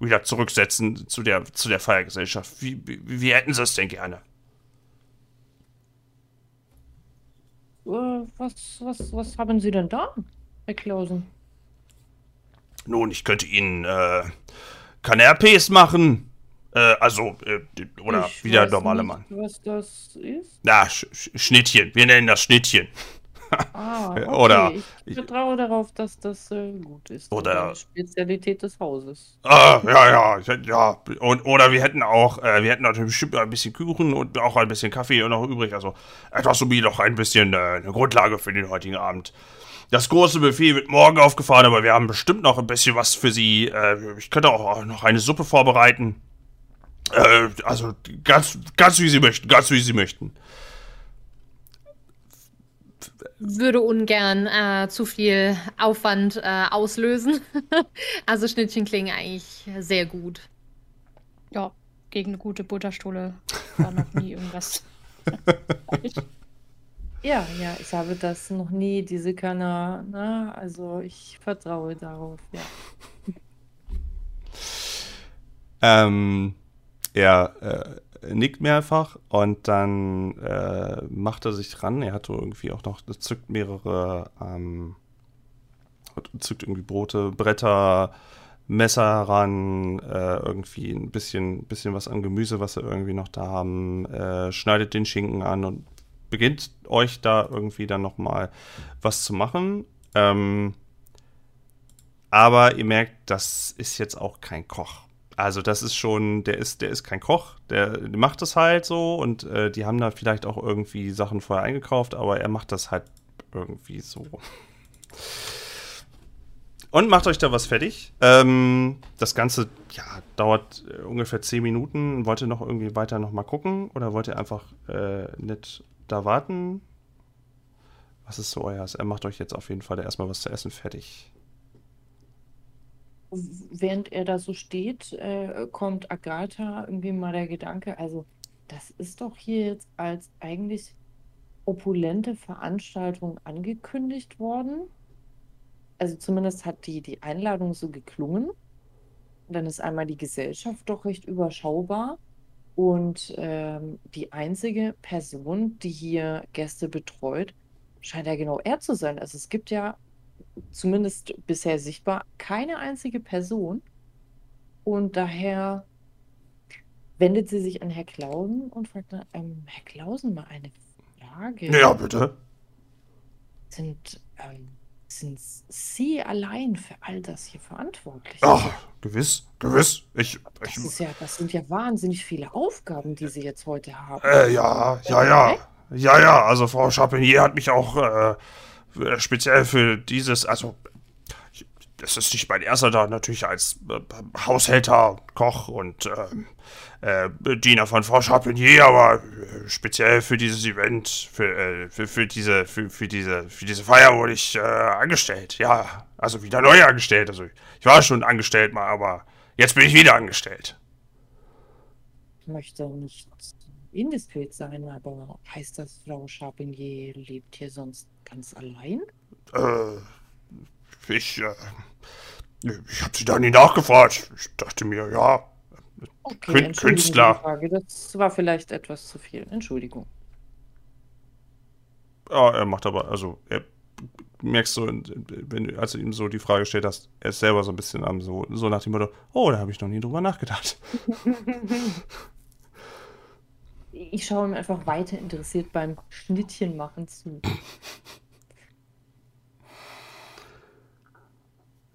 wieder zurücksetzen zu der, zu der Feiergesellschaft? Wie, wie, wie hätten sie es denn gerne? Was, was, was haben Sie denn da, Herr Klausen? Nun, ich könnte Ihnen äh, Canapés machen. Äh, also, äh, oder Ich wie der weiß normale nicht, Mann. Was das ist? Na, Sch Schnittchen. Wir nennen das Schnittchen. Ah, okay. oder- ich vertraue darauf, dass das äh, gut ist. Das ist Oder- Spezialität des Hauses. Ah, ja, ja, ja. Und, oder wir hätten auch, äh, wir hätten natürlich bestimmt ein bisschen Kuchen und auch ein bisschen Kaffee noch übrig. Also etwas so wie doch ein bisschen äh, eine Grundlage für den heutigen Abend. Das große Buffet wird morgen aufgefahren, aber wir haben bestimmt noch ein bisschen was für Sie. Äh, ich könnte auch noch eine Suppe vorbereiten. Äh, also ganz, ganz wie Sie möchten, ganz wie Sie möchten. Würde ungern äh, zu viel Aufwand äh, auslösen. also Schnittchen klingen eigentlich sehr gut. Ja, gegen eine gute Butterstuhle war noch nie irgendwas. Ja, ja, ich habe das noch nie, diese Körner, na, also ich vertraue darauf, ja. Ähm, er, äh, nickt mehrfach und dann äh, macht er sich ran. Er hat irgendwie auch noch, zückt mehrere, ähm, zückt irgendwie Brote, Bretter, Messer ran, äh, irgendwie ein bisschen, bisschen was an Gemüse, was sie irgendwie noch da haben, äh, schneidet den Schinken an und beginnt euch da irgendwie dann nochmal was zu machen. Ähm, aber ihr merkt, das ist jetzt auch kein Koch. Also das ist schon, der ist, der ist kein Koch, der, macht das halt so und äh, die haben da vielleicht auch irgendwie Sachen vorher eingekauft, aber er macht das halt irgendwie so. Und macht euch da was fertig. Ähm, das Ganze ja, dauert äh, ungefähr 10 Minuten. Wollt ihr noch irgendwie weiter noch mal gucken oder wollt ihr einfach äh, nicht da warten? Was ist so euer? Er macht euch jetzt auf jeden Fall erstmal was zu essen fertig. Während er da so steht, äh, kommt Agatha irgendwie mal der Gedanke, also das ist doch hier jetzt als eigentlich opulente Veranstaltung angekündigt worden. Also zumindest hat die, die Einladung so geklungen. Dann ist einmal die Gesellschaft doch recht überschaubar. Und ähm, die einzige Person, die hier Gäste betreut, scheint ja genau er zu sein. Also es gibt ja zumindest bisher sichtbar keine einzige Person. Und daher wendet sie sich an Herr Klausen und fragt dann, ähm, Herr Klausen, mal eine Frage. Ja, bitte. Sind, ähm, sind Sie allein für all das hier verantwortlich? Ach, gewiss, gewiss. Ich, das, ich, ist ja, das sind ja wahnsinnig viele Aufgaben, die Sie jetzt heute haben. äh, ja, ja, ja. Ja, ja, also Frau Chapinier hat mich auch äh, speziell für dieses, also das ist nicht mein erster da, natürlich als äh, Haushälter, Koch und äh, äh, Diener von Frau Chapinier, aber äh, speziell für dieses Event, für, äh, für, für, diese, für, für, diese, für diese Feier wurde ich äh, angestellt. Ja, also wieder neu angestellt. Also ich war schon angestellt mal, aber jetzt bin ich wieder angestellt. Ich möchte nicht indiskret sein, aber heißt das, Frau Chapinier lebt hier sonst ganz allein? Äh, ich, äh, ich habe sie da nie nachgefragt. Ich dachte mir, ja, Okay, Künstler. Frage, das war vielleicht etwas zu viel. Entschuldigung. ja, er macht aber, also, er merkst so, wenn du, als du ihm so die Frage gestellt hast, er ist selber so ein bisschen am so, so nach dem Motto, oh, da habe ich noch nie drüber nachgedacht. Ich schaue ihm einfach weiter interessiert beim Schnittchen machen zu.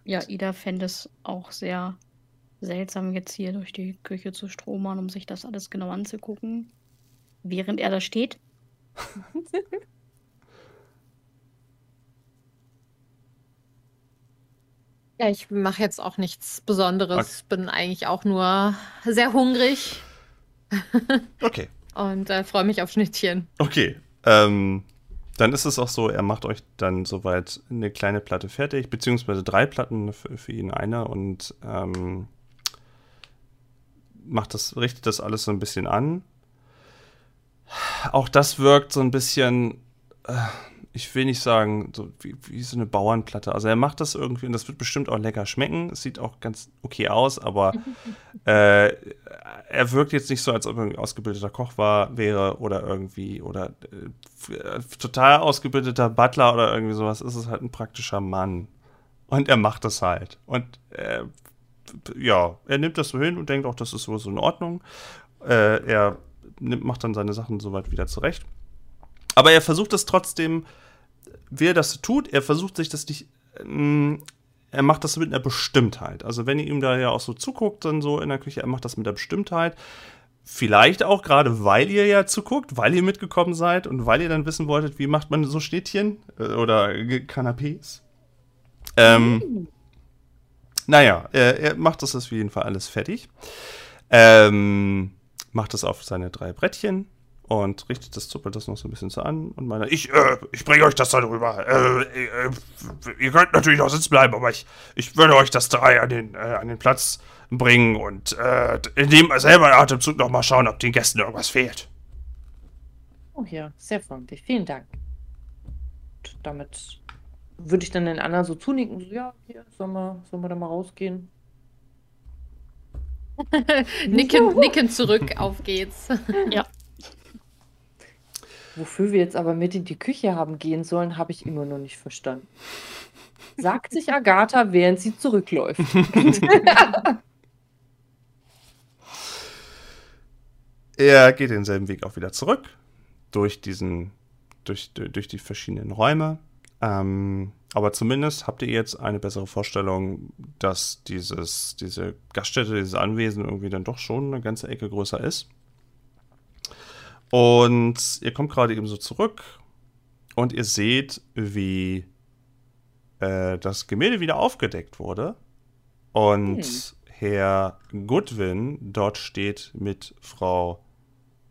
Ja, Ida fände es auch sehr seltsam, jetzt hier durch die Küche zu stromern, um sich das alles genau anzugucken. Während er da steht. Ja, ich mache jetzt auch nichts Besonderes. Bin eigentlich auch nur sehr hungrig Okay, und äh, freue mich auf Schnittchen. okay. Ähm, dann ist es auch so, er macht euch dann soweit eine kleine Platte fertig, beziehungsweise drei Platten für, für ihn eine und ähm, macht das, richtet das alles so ein bisschen an. Auch das wirkt so ein bisschen, äh, ich will nicht sagen, so wie, wie so eine Bauernplatte. Also er macht das irgendwie und das wird bestimmt auch lecker schmecken. Es sieht auch ganz okay aus, aber äh, er wirkt jetzt nicht so, als ob er ein ausgebildeter Koch war, wäre oder irgendwie oder äh, total ausgebildeter Butler oder irgendwie sowas. Es ist halt ein praktischer Mann. Und er macht das halt. Und äh, ja, er nimmt das so hin und denkt auch, das ist so, so in Ordnung. Äh, er nimmt, macht dann seine Sachen soweit wieder zurecht. Aber er versucht es trotzdem, wie er das tut, er versucht sich das nicht, ähm, er macht das mit einer Bestimmtheit. Also wenn ihr ihm da ja auch so zuguckt, dann so in der Küche, er macht das mit der Bestimmtheit. Vielleicht auch gerade, weil ihr ja zuguckt, weil ihr mitgekommen seid und weil ihr dann wissen wolltet, wie macht man so Schnittchen äh, oder Canapés. Ähm, naja, er, er macht das auf jeden Fall alles fertig. Ähm, macht das auf seine drei Brettchen und richtet das, zuppelt das noch so ein bisschen so an und meint, ich, äh, ich bringe euch das da drüber. Äh, äh, ihr könnt natürlich noch sitzen bleiben, aber ich, ich würde euch das drei an den, äh, an den Platz bringen und äh, in dem selber Atemzug noch mal schauen, ob den Gästen irgendwas fehlt. Oh ja, sehr freundlich. Vielen Dank. Und damit würde ich dann den anderen so zunicken. So, ja, hier, sollen wir, sollen wir da mal rausgehen? nicken, nicken zurück, auf geht's. Wofür wir jetzt aber mit in die Küche haben gehen sollen, habe ich immer noch nicht verstanden. Sagt sich Agatha, während sie zurückläuft. Er geht denselben Weg auch wieder zurück. Durch diesen, durch, durch die verschiedenen Räume. Ähm, aber zumindest habt ihr jetzt eine bessere Vorstellung, dass dieses, diese Gaststätte, dieses Anwesen irgendwie dann doch schon eine ganze Ecke größer ist. Und ihr kommt gerade eben so zurück und ihr seht, wie äh, das Gemälde wieder aufgedeckt wurde. Und Hm. Herr Goodwin dort steht mit Frau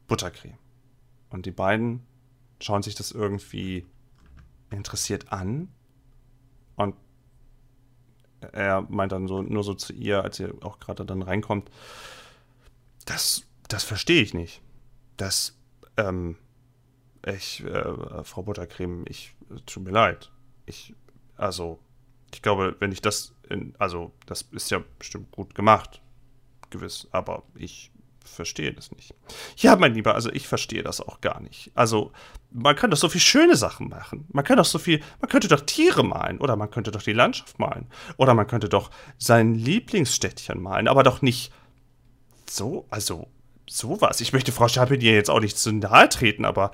Buttercreme. Und die beiden schauen sich das irgendwie interessiert an. Und er meint dann so, nur so zu ihr, als ihr auch gerade dann reinkommt, das, das verstehe ich nicht. Das, ähm, ich, äh, Frau Buttercreme, ich, tut mir leid. Ich, also, ich glaube, wenn ich das, in, also, das ist ja bestimmt gut gemacht, gewiss, aber ich verstehe das nicht. Ja, mein Lieber, also ich verstehe das auch gar nicht. Also, man kann doch so viel schöne Sachen machen. Man kann doch so viel, man könnte doch Tiere malen oder man könnte doch die Landschaft malen oder man könnte doch sein Lieblingsstädtchen malen, aber doch nicht so, also sowas. Ich möchte Frau Chapelier jetzt auch nicht zu nahe treten, aber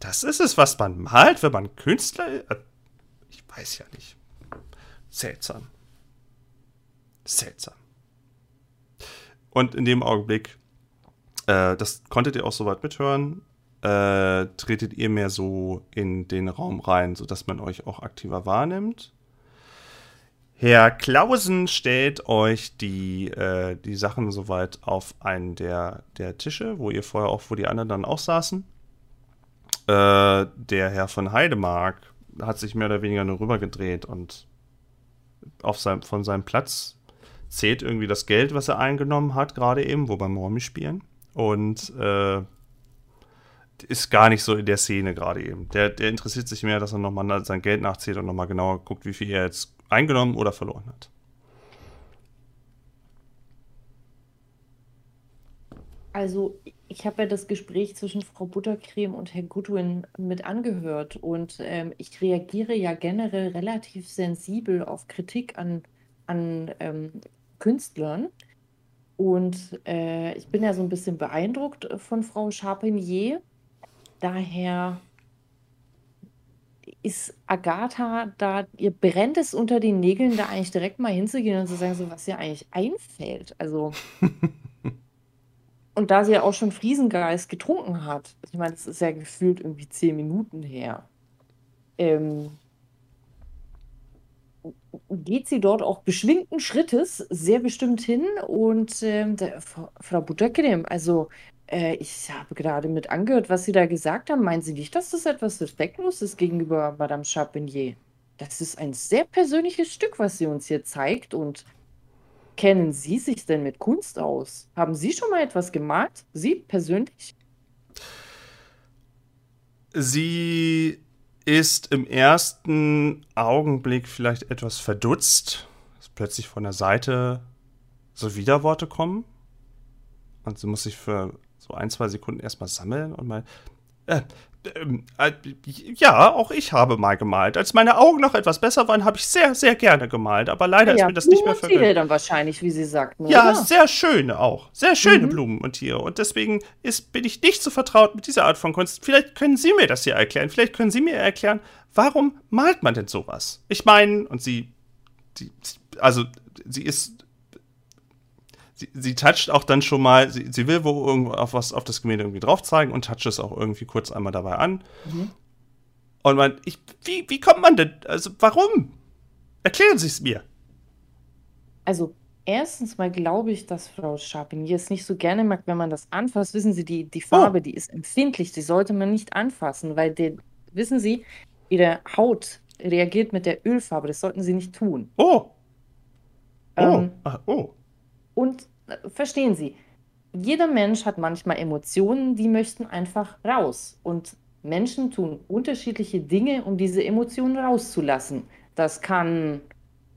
das ist es, was man malt, wenn man Künstler ist. Ich weiß ja nicht. Seltsam. Seltsam. Und in dem Augenblick, äh, das konntet ihr auch soweit mithören, äh, tretet ihr mehr so in den Raum rein, sodass man euch auch aktiver wahrnimmt. Herr Klausen stellt euch die, äh, die Sachen soweit auf einen der, der Tische, wo ihr vorher auch, wo die anderen dann auch saßen. Äh, der Herr von Heidemark hat sich mehr oder weniger nur rübergedreht und auf seinem, von seinem Platz zählt irgendwie das Geld, was er eingenommen hat, gerade eben, wo beim Romy spielen. Und äh, ist gar nicht so in der Szene gerade eben. Der, der interessiert sich mehr, dass er nochmal sein Geld nachzählt und nochmal genauer guckt, wie viel er jetzt eingenommen oder verloren hat. Also, ich habe ja das Gespräch zwischen Frau Buttercreme und Herrn Goodwin mit angehört und ähm, ich reagiere ja generell relativ sensibel auf Kritik an, an ähm, Künstlern. Und äh, ich bin ja so ein bisschen beeindruckt von Frau Charpentier. Daher ist Agatha da, ihr brennt es unter den Nägeln, da eigentlich direkt mal hinzugehen und zu sagen, so was ihr eigentlich einfällt. Also. Und da sie ja auch schon Friesengeist getrunken hat, ich meine, das ist ja gefühlt irgendwie zehn Minuten her, ähm, geht sie dort auch beschwingten Schrittes sehr bestimmt hin und ähm, der, Frau, Buttercreme, also äh, ich habe gerade mit angehört, was Sie da gesagt haben. Meinen Sie nicht, dass das etwas Respektloses gegenüber Madame Charpentier? Das ist ein sehr persönliches Stück, was sie uns hier zeigt und Kennen Sie sich denn mit Kunst aus? Haben Sie schon mal etwas gemalt? Sie persönlich? Sie ist im ersten Augenblick vielleicht etwas verdutzt, dass plötzlich von der Seite so Widerworte kommen. Und sie muss sich für so ein, zwei Sekunden erstmal sammeln und mal. Äh, ähm, äh, ja, auch ich habe mal gemalt. Als meine Augen noch etwas besser waren, habe ich sehr, sehr gerne gemalt. Aber leider ist mir das nicht mehr und Tiere vergönnt. dann wahrscheinlich, wie Sie sagten, Ja, oder? sehr schöne auch. Sehr schöne Mhm. Blumen und Tiere. Und deswegen ist, bin ich nicht so vertraut mit dieser Art von Kunst. Vielleicht können Sie mir das hier erklären. Vielleicht können Sie mir erklären, warum malt man denn sowas? Ich meine, und sie, die, also sie ist, sie, sie toucht auch dann schon mal, sie, sie will wo irgendwo auf was auf das Gemälde irgendwie drauf zeigen und toucht es auch irgendwie kurz einmal dabei an. Mhm. Und man, ich, wie, wie kommt man denn, also warum? Erklären Sie es mir. Also, erstens mal glaube ich, dass Frau Charpentier es nicht so gerne mag, wenn man das anfasst. Wissen Sie, die, die Farbe, die ist empfindlich, die sollte man nicht anfassen, weil, der, wissen Sie, Ihre Haut reagiert mit der Ölfarbe. Das sollten Sie nicht tun. Oh, oh, Ähm, ah, oh. Und verstehen Sie, jeder Mensch hat manchmal Emotionen, die möchten einfach raus. Und Menschen tun unterschiedliche Dinge, um diese Emotionen rauszulassen. Das kann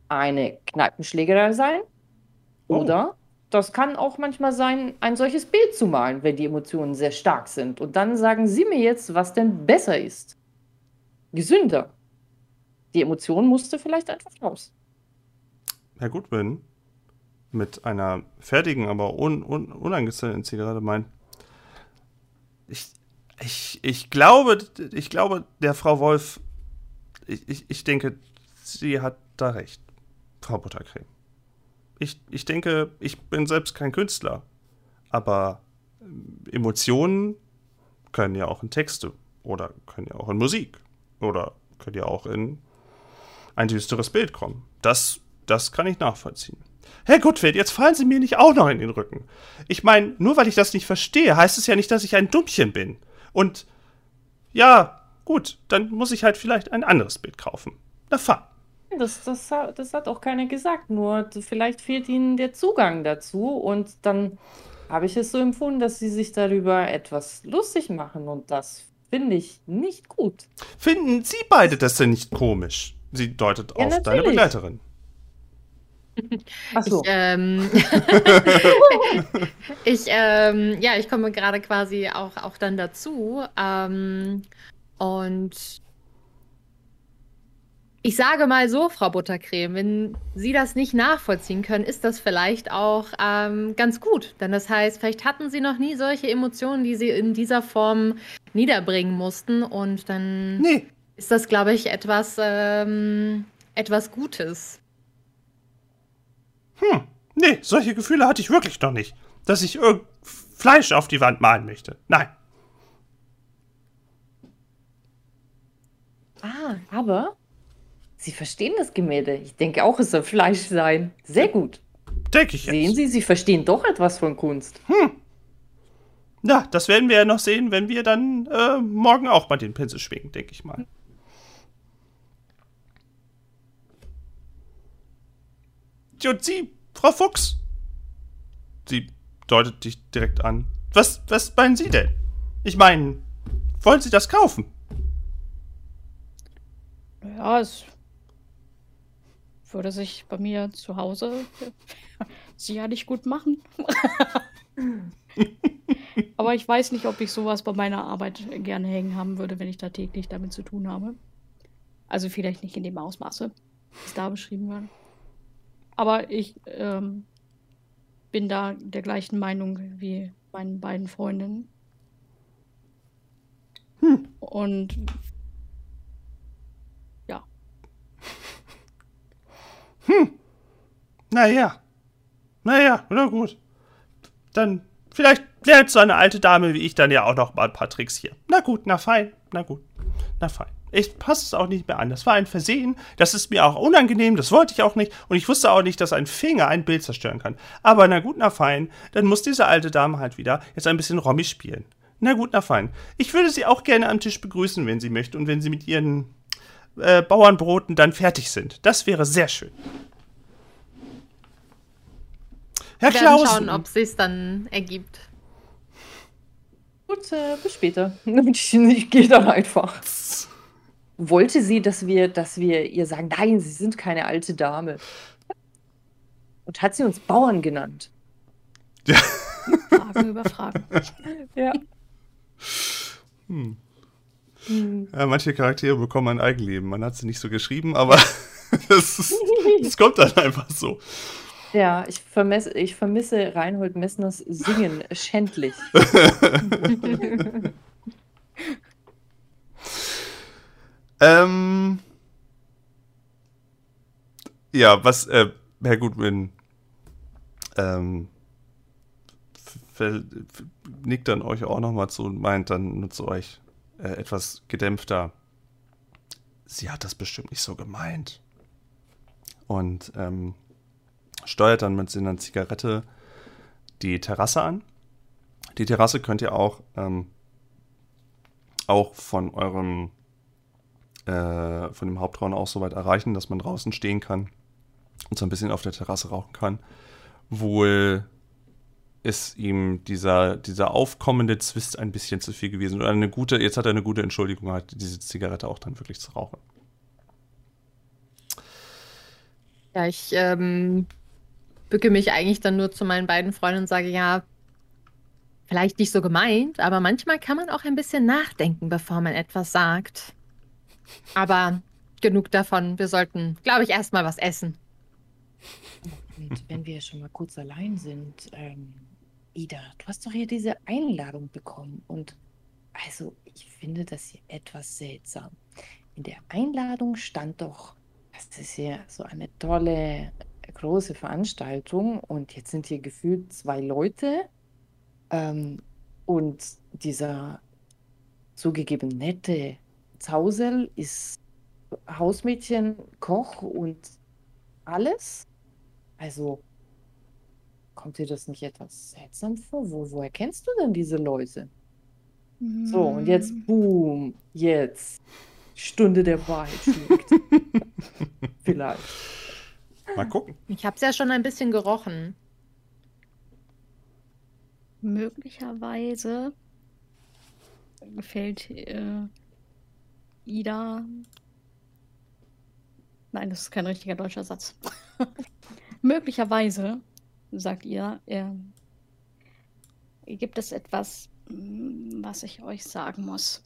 eine Kneipenschlägerei sein Oh. oder das kann auch manchmal sein, ein solches Bild zu malen, wenn die Emotionen sehr stark sind. Und dann sagen Sie mir jetzt, was denn besser ist. Gesünder. Die Emotion musste vielleicht einfach raus. Herr Goodwin mit einer fertigen, aber un, un, unangezündeten Zigarette meint, ich, ich, ich glaube, ich glaube, der Frau Wolf, ich, ich, ich denke, sie hat da recht, Frau Buttercreme. Ich, ich denke, ich bin selbst kein Künstler, aber Emotionen können ja auch in Texte oder können ja auch in Musik oder können ja auch in ein düsteres Bild kommen. Das, das kann ich nachvollziehen. Herr Gutfeld, jetzt fallen Sie mir nicht auch noch in den Rücken. Ich meine, nur weil ich das nicht verstehe, heißt es ja nicht, dass ich ein Dummchen bin. Und ja, gut, dann muss ich halt vielleicht ein anderes Bild kaufen. Na fein. Das, das, das hat auch keiner gesagt, nur vielleicht fehlt ihnen der Zugang dazu und dann habe ich es so empfunden, dass sie sich darüber etwas lustig machen und das finde ich nicht gut. Finden Sie beide das denn nicht komisch? Sie deutet Ja, auf deine natürlich. Begleiterin. Ach so. Ich, ähm, ich, ähm, ja, ich komme gerade quasi auch, auch dann dazu. Ähm, und ich sage mal so, Frau Buttercreme, wenn Sie das nicht nachvollziehen können, ist das vielleicht auch ähm, ganz gut. Denn das heißt, vielleicht hatten Sie noch nie solche Emotionen, die Sie in dieser Form niederbringen mussten. Und dann Nee, ist das, glaube ich, etwas, ähm, etwas Gutes. Hm, nee, solche Gefühle hatte ich wirklich noch nicht. Dass ich irgend Fleisch auf die Wand malen möchte. Nein. Ah, aber Sie verstehen das Gemälde. Ich denke auch, es soll Fleisch sein. Sehr gut. Denke ich jetzt. Sehen Sie, Sie verstehen doch etwas von Kunst. Na, das werden wir ja noch sehen, wenn wir dann äh, morgen auch mal den Pinsel schwingen, denke ich mal. Und Sie, Frau Fuchs? Sie deutet dich direkt an. Was, was meinen Sie denn? Ich meine, wollen Sie das kaufen? Ja, es würde sich bei mir zu Hause sicherlich gut machen. Aber ich weiß nicht, ob ich sowas bei meiner Arbeit gerne hängen haben würde, wenn ich da täglich damit zu tun habe. Also vielleicht nicht in dem Ausmaße, wie es da beschrieben wird. Aber ich ähm, bin da der gleichen Meinung wie meinen beiden Freundinnen. Und ja, Naja. Naja, na gut. Dann vielleicht lernt so eine alte Dame wie ich dann ja auch noch mal ein paar Tricks hier. Na gut, na fein, na gut, na fein. Ich passe es auch nicht mehr an. Das war ein Versehen. Das ist mir auch unangenehm. Das wollte ich auch nicht. Und ich wusste auch nicht, dass ein Finger ein Bild zerstören kann. Aber na gut, na fein. Dann muss diese alte Dame halt wieder jetzt ein bisschen Rommi spielen. Na gut, na fein. Ich würde sie auch gerne am Tisch begrüßen, wenn sie möchte. Und wenn sie mit ihren äh, Bauernbroten dann fertig sind. Das wäre sehr schön. Herr Wir werden Klausen. schauen, ob es sich dann ergibt. Gut, äh, bis später. Ich, ich gehe dann einfach. Wollte sie, dass wir, dass wir ihr sagen, nein, sie sind keine alte Dame. Und hat sie uns Bauern genannt. Fragen über Fragen. Ja. Ja, manche Charaktere bekommen ein Eigenleben. Man hat sie nicht so geschrieben, aber das kommt dann einfach so. Ja, ich vermisse, ich vermisse Reinhold Messners Singen schändlich. Ähm, ja, was äh, Herr Goodwin ähm, nickt dann euch auch nochmal zu und meint dann zu euch äh, etwas gedämpfter. Sie hat das bestimmt nicht so gemeint. Und ähm, steuert dann mit seiner Zigarette die Terrasse an. Die Terrasse könnt ihr auch, ähm, auch von eurem äh, von dem Hauptraum auch so weit erreichen, dass man draußen stehen kann und so ein bisschen auf der Terrasse rauchen kann. Wohl ist ihm dieser, dieser aufkommende Zwist ein bisschen zu viel gewesen. Oder eine gute, jetzt hat er eine gute Entschuldigung, halt diese Zigarette auch dann wirklich zu rauchen. Ja, ich ähm, bücke mich eigentlich dann nur zu meinen beiden Freunden und sage, ja, vielleicht nicht so gemeint, aber manchmal kann man auch ein bisschen nachdenken, bevor man etwas sagt. Aber genug davon. Wir sollten, glaube ich, erstmal was essen. Und wenn wir schon mal kurz allein sind, ähm, Ida, du hast doch hier diese Einladung bekommen. Und also, ich finde das hier etwas seltsam. In der Einladung stand doch, das ist hier so eine tolle, große Veranstaltung. Und jetzt sind hier gefühlt zwei Leute. Ähm, und dieser zugegeben nette Zausel ist Hausmädchen, Koch und alles. Also kommt dir das nicht etwas seltsam vor? Wo, woher kennst du denn diese Leute? So, und jetzt, Hm. boom, jetzt. Stunde der Wahrheit schlägt. Vielleicht. Mal gucken. Ich habe es ja schon ein bisschen gerochen. Möglicherweise gefällt äh, Ida. Nein, das ist kein richtiger deutscher Satz. Möglicherweise, sagt ihr, äh, gibt es etwas, mm, was ich euch sagen muss.